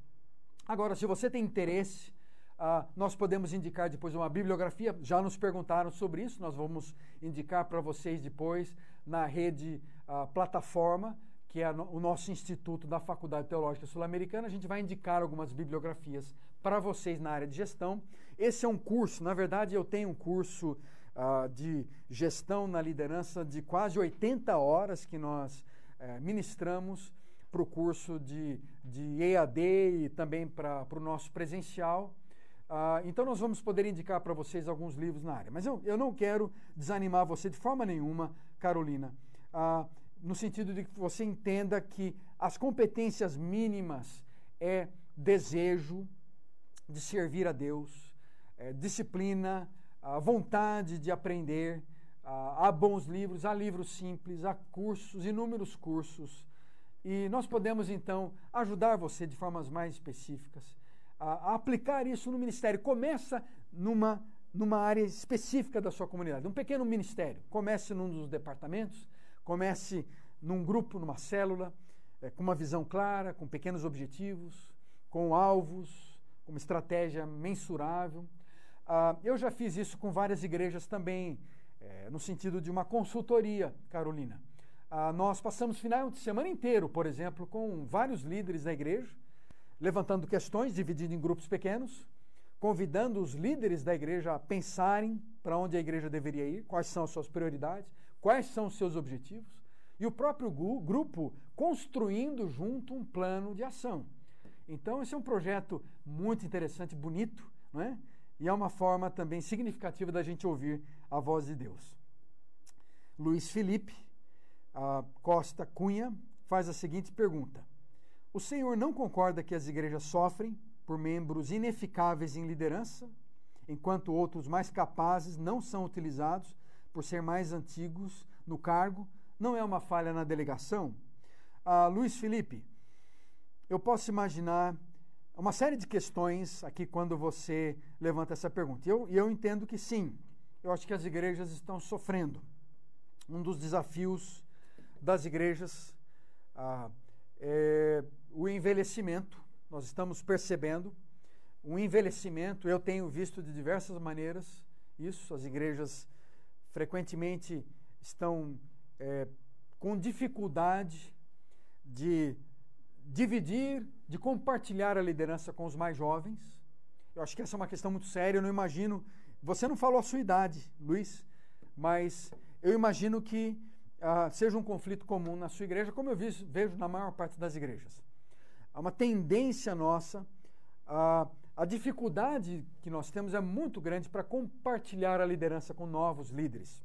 Agora, se você tem interesse, uh, nós podemos indicar depois uma bibliografia. Já nos perguntaram sobre isso, nós vamos indicar para vocês depois na rede uh, plataforma, que é o nosso instituto da Faculdade Teológica Sul-Americana. A gente vai indicar algumas bibliografias para vocês na área de gestão. Esse é um curso, na verdade, eu tenho um curso uh, de gestão na liderança de quase 80 horas que nós uh, ministramos para o curso de, de EAD e também para o nosso presencial. Uh, então, nós vamos poder indicar para vocês alguns livros na área. Mas eu, eu não quero desanimar você de forma nenhuma, Carolina, uh, no sentido de que você entenda que as competências mínimas é desejo de servir a Deus, é disciplina, a vontade de aprender. Há bons livros, há livros simples, há cursos, inúmeros cursos. E nós podemos, então, ajudar você de formas mais específicas a aplicar isso no ministério. Começa numa, numa área específica da sua comunidade, um pequeno ministério. Comece num dos departamentos, comece num grupo, numa célula, é, com uma visão clara, com pequenos objetivos, com alvos, com uma estratégia mensurável. Ah, eu já fiz isso com várias igrejas também, é, no sentido de uma consultoria, Carolina. Ah, nós passamos final de semana inteiro, por exemplo, com vários líderes da igreja, levantando questões, dividindo em grupos pequenos, convidando os líderes da igreja a pensarem para onde a igreja deveria ir, quais são as suas prioridades, quais são os seus objetivos, e o próprio grupo construindo junto um plano de ação. Então, esse é um projeto muito interessante, bonito, não é? E é uma forma também significativa da gente ouvir a voz de Deus. Luiz Felipe Costa Cunha faz a seguinte pergunta: o Senhor não concorda que as igrejas sofrem por membros ineficáveis em liderança, enquanto outros mais capazes não são utilizados por ser mais antigos no cargo? Não é uma falha na delegação? Ah, Luiz Felipe, eu posso imaginar uma série de questões aqui quando você levanta essa pergunta. E eu, eu entendo que sim, eu acho que as igrejas estão sofrendo. Um dos desafios das igrejas ah, é o envelhecimento, nós estamos percebendo um envelhecimento, eu tenho visto de diversas maneiras isso, as igrejas frequentemente estão é, com dificuldade de dividir, de compartilhar a liderança com os mais jovens. Eu acho que essa é uma questão muito séria, eu não imagino. Você não falou a sua idade, Luiz, mas eu imagino que ah, seja um conflito comum na sua igreja, como eu vejo na maior parte das igrejas há uma tendência nossa, a, a dificuldade que nós temos é muito grande para compartilhar a liderança com novos líderes.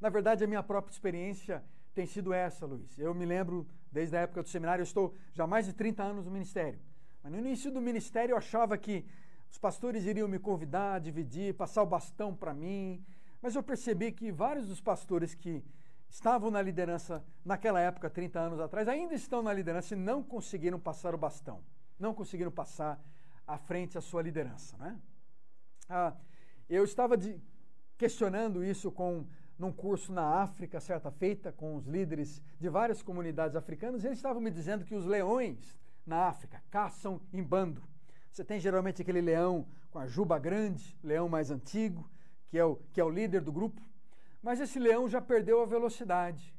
Na verdade, a minha própria experiência tem sido essa, Luiz. Eu me lembro, desde a época do seminário, eu estou já há mais de 30 anos no ministério. Mas no início do ministério eu achava que os pastores iriam me convidar, dividir, passar o bastão para mim. Mas eu percebi que vários dos pastores que estavam na liderança naquela época, 30 anos atrás, ainda estão na liderança e não conseguiram passar o bastão, não conseguiram passar à frente a sua liderança. Né? Ah, eu estava de, questionando isso com num curso na África, certa feita, com os líderes de várias comunidades africanas, eles estavam me dizendo que os leões na África caçam em bando. Você tem geralmente aquele leão com a juba grande, leão mais antigo, que é o, que é o líder do grupo, mas esse leão já perdeu a velocidade.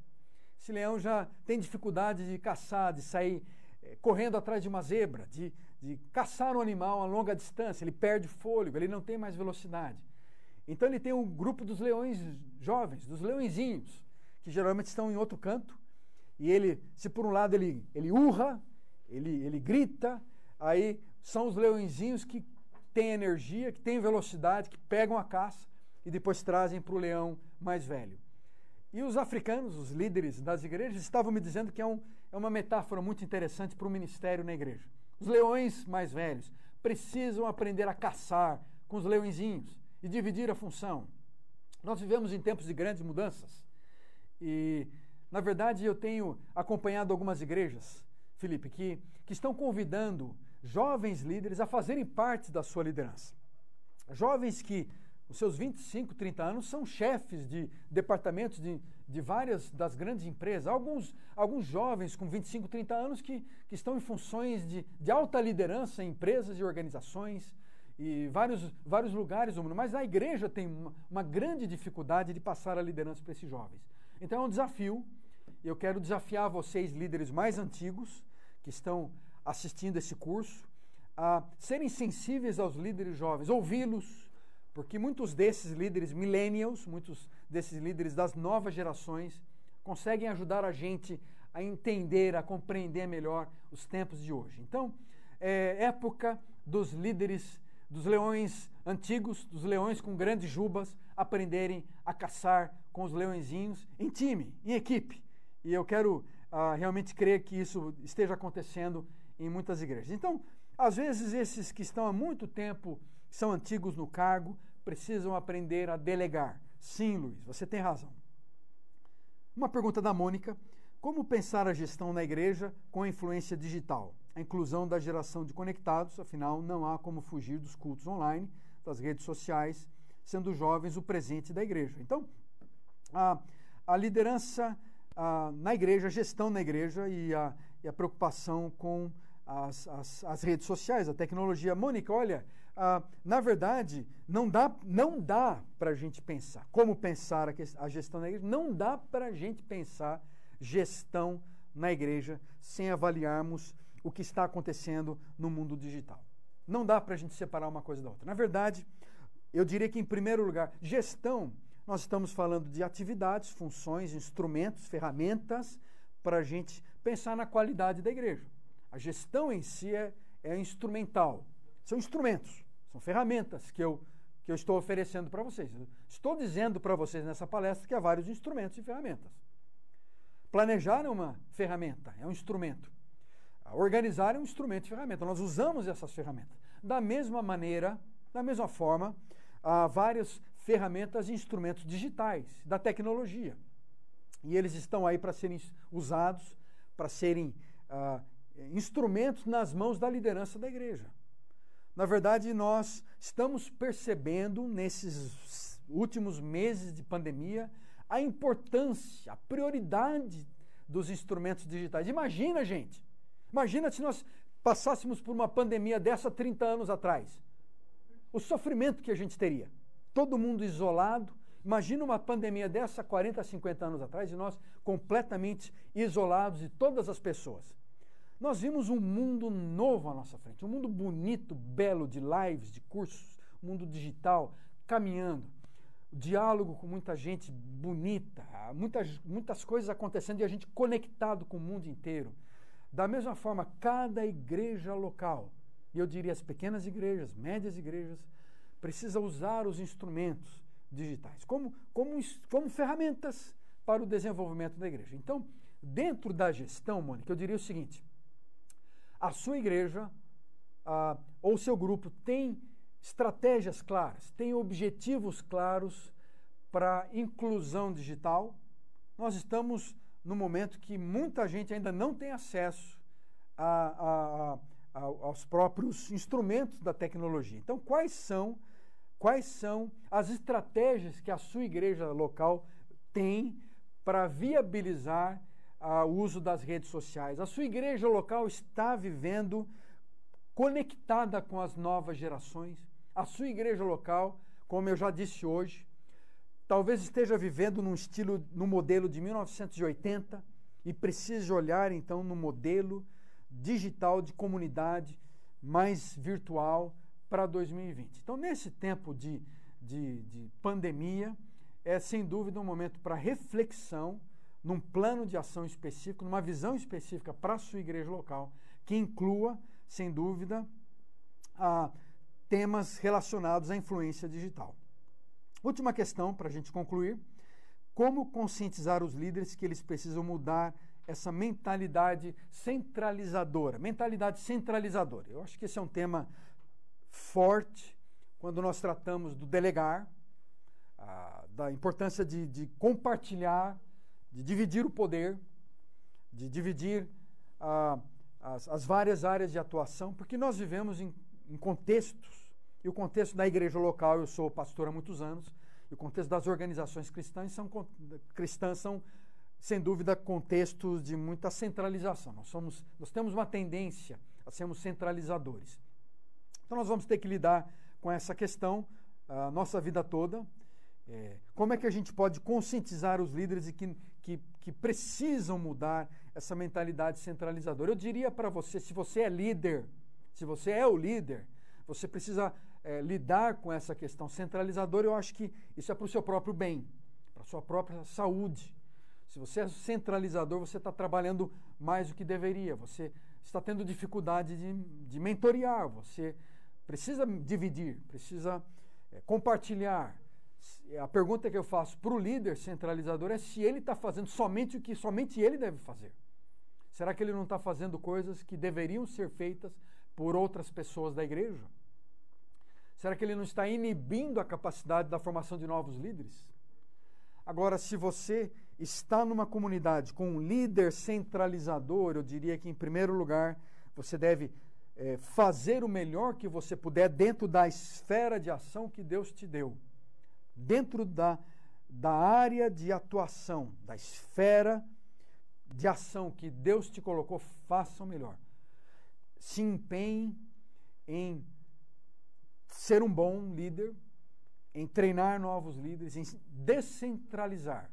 Esse leão já tem dificuldade de caçar, de sair eh, correndo atrás de uma zebra, de, de caçar um animal a longa distância. Ele perde fôlego, ele não tem mais velocidade. Então ele tem um grupo dos leões jovens, dos leõezinhos, que geralmente estão em outro canto. E ele, se por um lado ele, ele urra, ele, ele grita, aí são os leõezinhos que têm energia, que têm velocidade, que pegam a caça e depois trazem para o leão mais velho. E os africanos, os líderes das igrejas, estavam me dizendo que é, um, é uma metáfora muito interessante para o ministério na igreja. Os leões mais velhos precisam aprender a caçar com os leõezinhos e dividir a função. Nós vivemos em tempos de grandes mudanças e, na verdade, eu tenho acompanhado algumas igrejas, Felipe, que, que estão convidando jovens líderes a fazerem parte da sua liderança. Jovens que os seus 25, 30 anos, são chefes de departamentos de, de várias das grandes empresas. Alguns, alguns jovens com 25, 30 anos que, que estão em funções de, de alta liderança em empresas e organizações e vários, vários lugares do mundo. Mas a igreja tem uma, uma grande dificuldade de passar a liderança para esses jovens. Então é um desafio. Eu quero desafiar vocês, líderes mais antigos, que estão assistindo esse curso, a serem sensíveis aos líderes jovens, ouvi-los porque muitos desses líderes millennials, muitos desses líderes das novas gerações, conseguem ajudar a gente a entender, a compreender melhor os tempos de hoje. Então, é época dos líderes dos leões antigos, dos leões com grandes jubas, aprenderem a caçar com os leõezinhos em time, em equipe. E eu quero uh, realmente crer que isso esteja acontecendo em muitas igrejas. Então, às vezes, esses que estão há muito tempo, são antigos no cargo, precisam aprender a delegar. Sim, Luiz, você tem razão. Uma pergunta da Mônica: como pensar a gestão na igreja com a influência digital? A inclusão da geração de conectados, afinal, não há como fugir dos cultos online, das redes sociais, sendo jovens o presente da igreja. Então, a, a liderança a, na igreja, a gestão na igreja e a, e a preocupação com as, as, as, redes sociais, a tecnologia. Mônica, olha, na verdade, não dá, não dá para a gente pensar. Como pensar a, a gestão na igreja? Não dá para a gente pensar gestão na igreja sem avaliarmos o que está acontecendo no mundo digital. Não dá para a gente separar uma coisa da outra. Na verdade, eu diria que, em primeiro lugar, gestão, nós estamos falando de atividades, funções, instrumentos, ferramentas para a gente pensar na qualidade da igreja. A gestão em si é, é instrumental. São instrumentos. São ferramentas que eu, que eu estou oferecendo para vocês. Eu estou dizendo para vocês nessa palestra que há vários instrumentos e ferramentas. Planejar é uma ferramenta, é um instrumento. Organizar é um instrumento e ferramenta. Nós usamos essas ferramentas. Da mesma maneira, da mesma forma, há várias ferramentas e instrumentos digitais da tecnologia. E eles estão aí para serem usados, para serem uh, instrumentos nas mãos da liderança da igreja. Na verdade, nós estamos percebendo nesses últimos meses de pandemia a importância, a prioridade dos instrumentos digitais. Imagina, gente, imagina se nós passássemos por uma pandemia dessa 30 anos atrás. O sofrimento que a gente teria. Todo mundo isolado. Imagina uma pandemia dessa 40, 50 anos atrás e nós completamente isolados de todas as pessoas. Nós vimos um mundo novo à nossa frente, um mundo bonito, belo, de lives, de cursos, mundo digital, caminhando. Diálogo com muita gente bonita, muitas, muitas coisas acontecendo e a gente conectado com o mundo inteiro. Da mesma forma, cada igreja local, e eu diria as pequenas igrejas, médias igrejas, precisa usar os instrumentos digitais como, como, como ferramentas para o desenvolvimento da igreja. Então, dentro da gestão, Mônica, eu diria o seguinte: a sua igreja ah, ou seu grupo tem estratégias claras, tem objetivos claros para inclusão digital, nós estamos no momento que muita gente ainda não tem acesso a, a, a, aos próprios instrumentos da tecnologia. Então, quais são quais são as estratégias que a sua igreja local tem para viabilizar o uso das redes sociais. A sua igreja local está vivendo conectada com as novas gerações. A sua igreja local, como eu já disse hoje, talvez esteja vivendo num estilo, no modelo de 1980 e precise olhar então no modelo digital de comunidade mais virtual para 2020. Então, nesse tempo de, de, de pandemia, é sem dúvida um momento para reflexão num plano de ação específico, numa visão específica para a sua igreja local, que inclua, sem dúvida, a temas relacionados à influência digital. Última questão, para a gente concluir: como conscientizar os líderes que eles precisam mudar essa mentalidade centralizadora? Mentalidade centralizadora. Eu acho que esse é um tema forte quando nós tratamos do delegar, da importância de, de compartilhar de dividir o poder, de dividir as, as, várias áreas de atuação, porque nós vivemos em, em contextos, e o contexto da igreja local, eu sou pastor há muitos anos, e o contexto das organizações cristãs são, cristãs são sem dúvida, contextos de muita centralização. Nós, somos, nós temos uma tendência a sermos centralizadores. Então, nós vamos ter que lidar com essa questão a nossa vida toda. É, como é que a gente pode conscientizar os líderes de que que, que precisam mudar essa mentalidade centralizadora. Eu diria para você, se você é líder, se você é o líder, você precisa é, lidar com essa questão centralizadora. Eu acho que isso é para o seu próprio bem, para a sua própria saúde. Se você é centralizador, você está trabalhando mais do que deveria. Você está tendo dificuldade de, de mentorear. Você precisa dividir, precisa é, compartilhar. A pergunta que eu faço para o líder centralizador é se ele está fazendo somente o que somente ele deve fazer. Será que ele não está fazendo coisas que deveriam ser feitas por outras pessoas da igreja? Será que ele não está inibindo a capacidade da formação de novos líderes? Agora, se você está numa comunidade com um líder centralizador, eu diria que, em primeiro lugar, você deve é, fazer o melhor que você puder dentro da esfera de ação que Deus te deu, dentro da, da área de atuação, da esfera de ação que Deus te colocou, faça o melhor. Se empenhe em ser um bom líder, em treinar novos líderes, em descentralizar,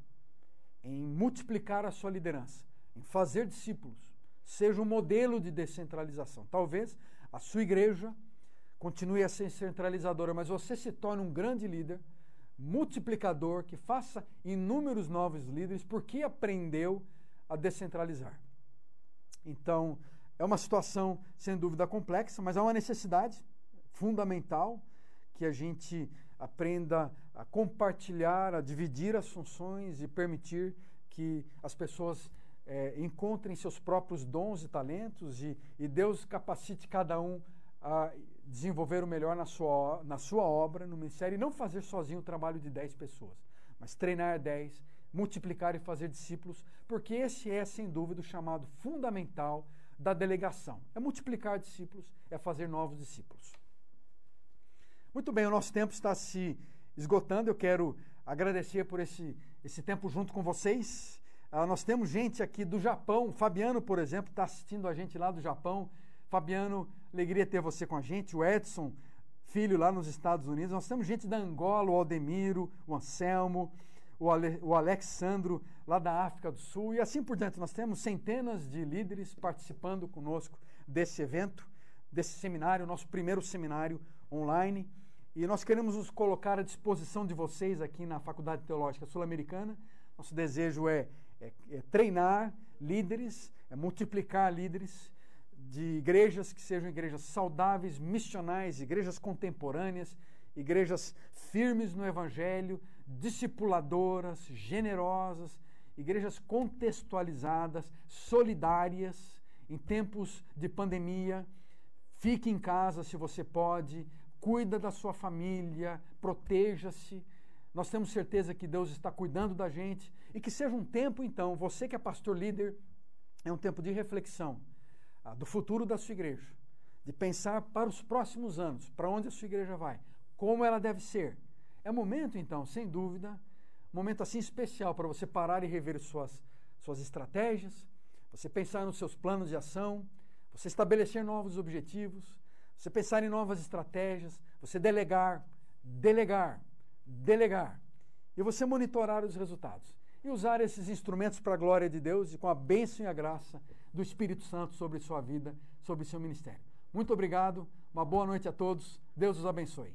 em multiplicar a sua liderança, em fazer discípulos. Seja um modelo de descentralização. Talvez a sua igreja continue a ser centralizadora, mas você se torne um grande líder, multiplicador, que faça inúmeros novos líderes, porque aprendeu a descentralizar. Então, é uma situação sem dúvida complexa, mas é uma necessidade fundamental que a gente aprenda a compartilhar, a dividir as funções e permitir que as pessoas é, encontrem seus próprios dons e talentos e, e, Deus capacite cada um a desenvolver o melhor na sua, na sua obra, no ministério, e não fazer sozinho o trabalho de 10 pessoas, mas treinar 10, multiplicar e fazer discípulos, porque esse é, sem dúvida, o chamado fundamental da delegação. É multiplicar discípulos, é fazer novos discípulos. Muito bem, o nosso tempo está se esgotando. Eu quero agradecer por esse, esse tempo junto com vocês. Ah, nós temos gente aqui do Japão. Fabiano, por exemplo, está assistindo a gente lá do Japão. Fabiano, alegria ter você com a gente. O Edson, filho lá nos Estados Unidos. Nós temos gente da Angola, o Aldemiro, o Anselmo, o, Ale, o Alexandro, lá da África do Sul. E assim por diante. Nós temos centenas de líderes participando conosco desse evento, desse seminário, nosso primeiro seminário online. E nós queremos nos colocar à disposição de vocês aqui na Faculdade Teológica Sul-Americana. Nosso desejo é, é, é, treinar líderes, é multiplicar líderes de igrejas que sejam igrejas saudáveis, missionais, igrejas contemporâneas, igrejas firmes no Evangelho, discipuladoras, generosas, igrejas contextualizadas, solidárias em tempos de pandemia. Fique em casa se você pode, cuida da sua família, proteja-se. Nós temos certeza que Deus está cuidando da gente e que seja um tempo, então, você que é pastor líder, é um tempo de reflexão ah, do futuro da sua igreja, de pensar para os próximos anos, para onde a sua igreja vai, como ela deve ser. É momento, então, sem dúvida, um momento assim especial para você parar e rever suas, suas estratégias, você pensar nos seus planos de ação, você estabelecer novos objetivos, você pensar em novas estratégias, você delegar, delegar, delegar. E você monitorar os resultados. E usar esses instrumentos para a glória de Deus e com a bênção e a graça do Espírito Santo sobre sua vida, sobre seu ministério. Muito obrigado, uma boa noite a todos, Deus os abençoe.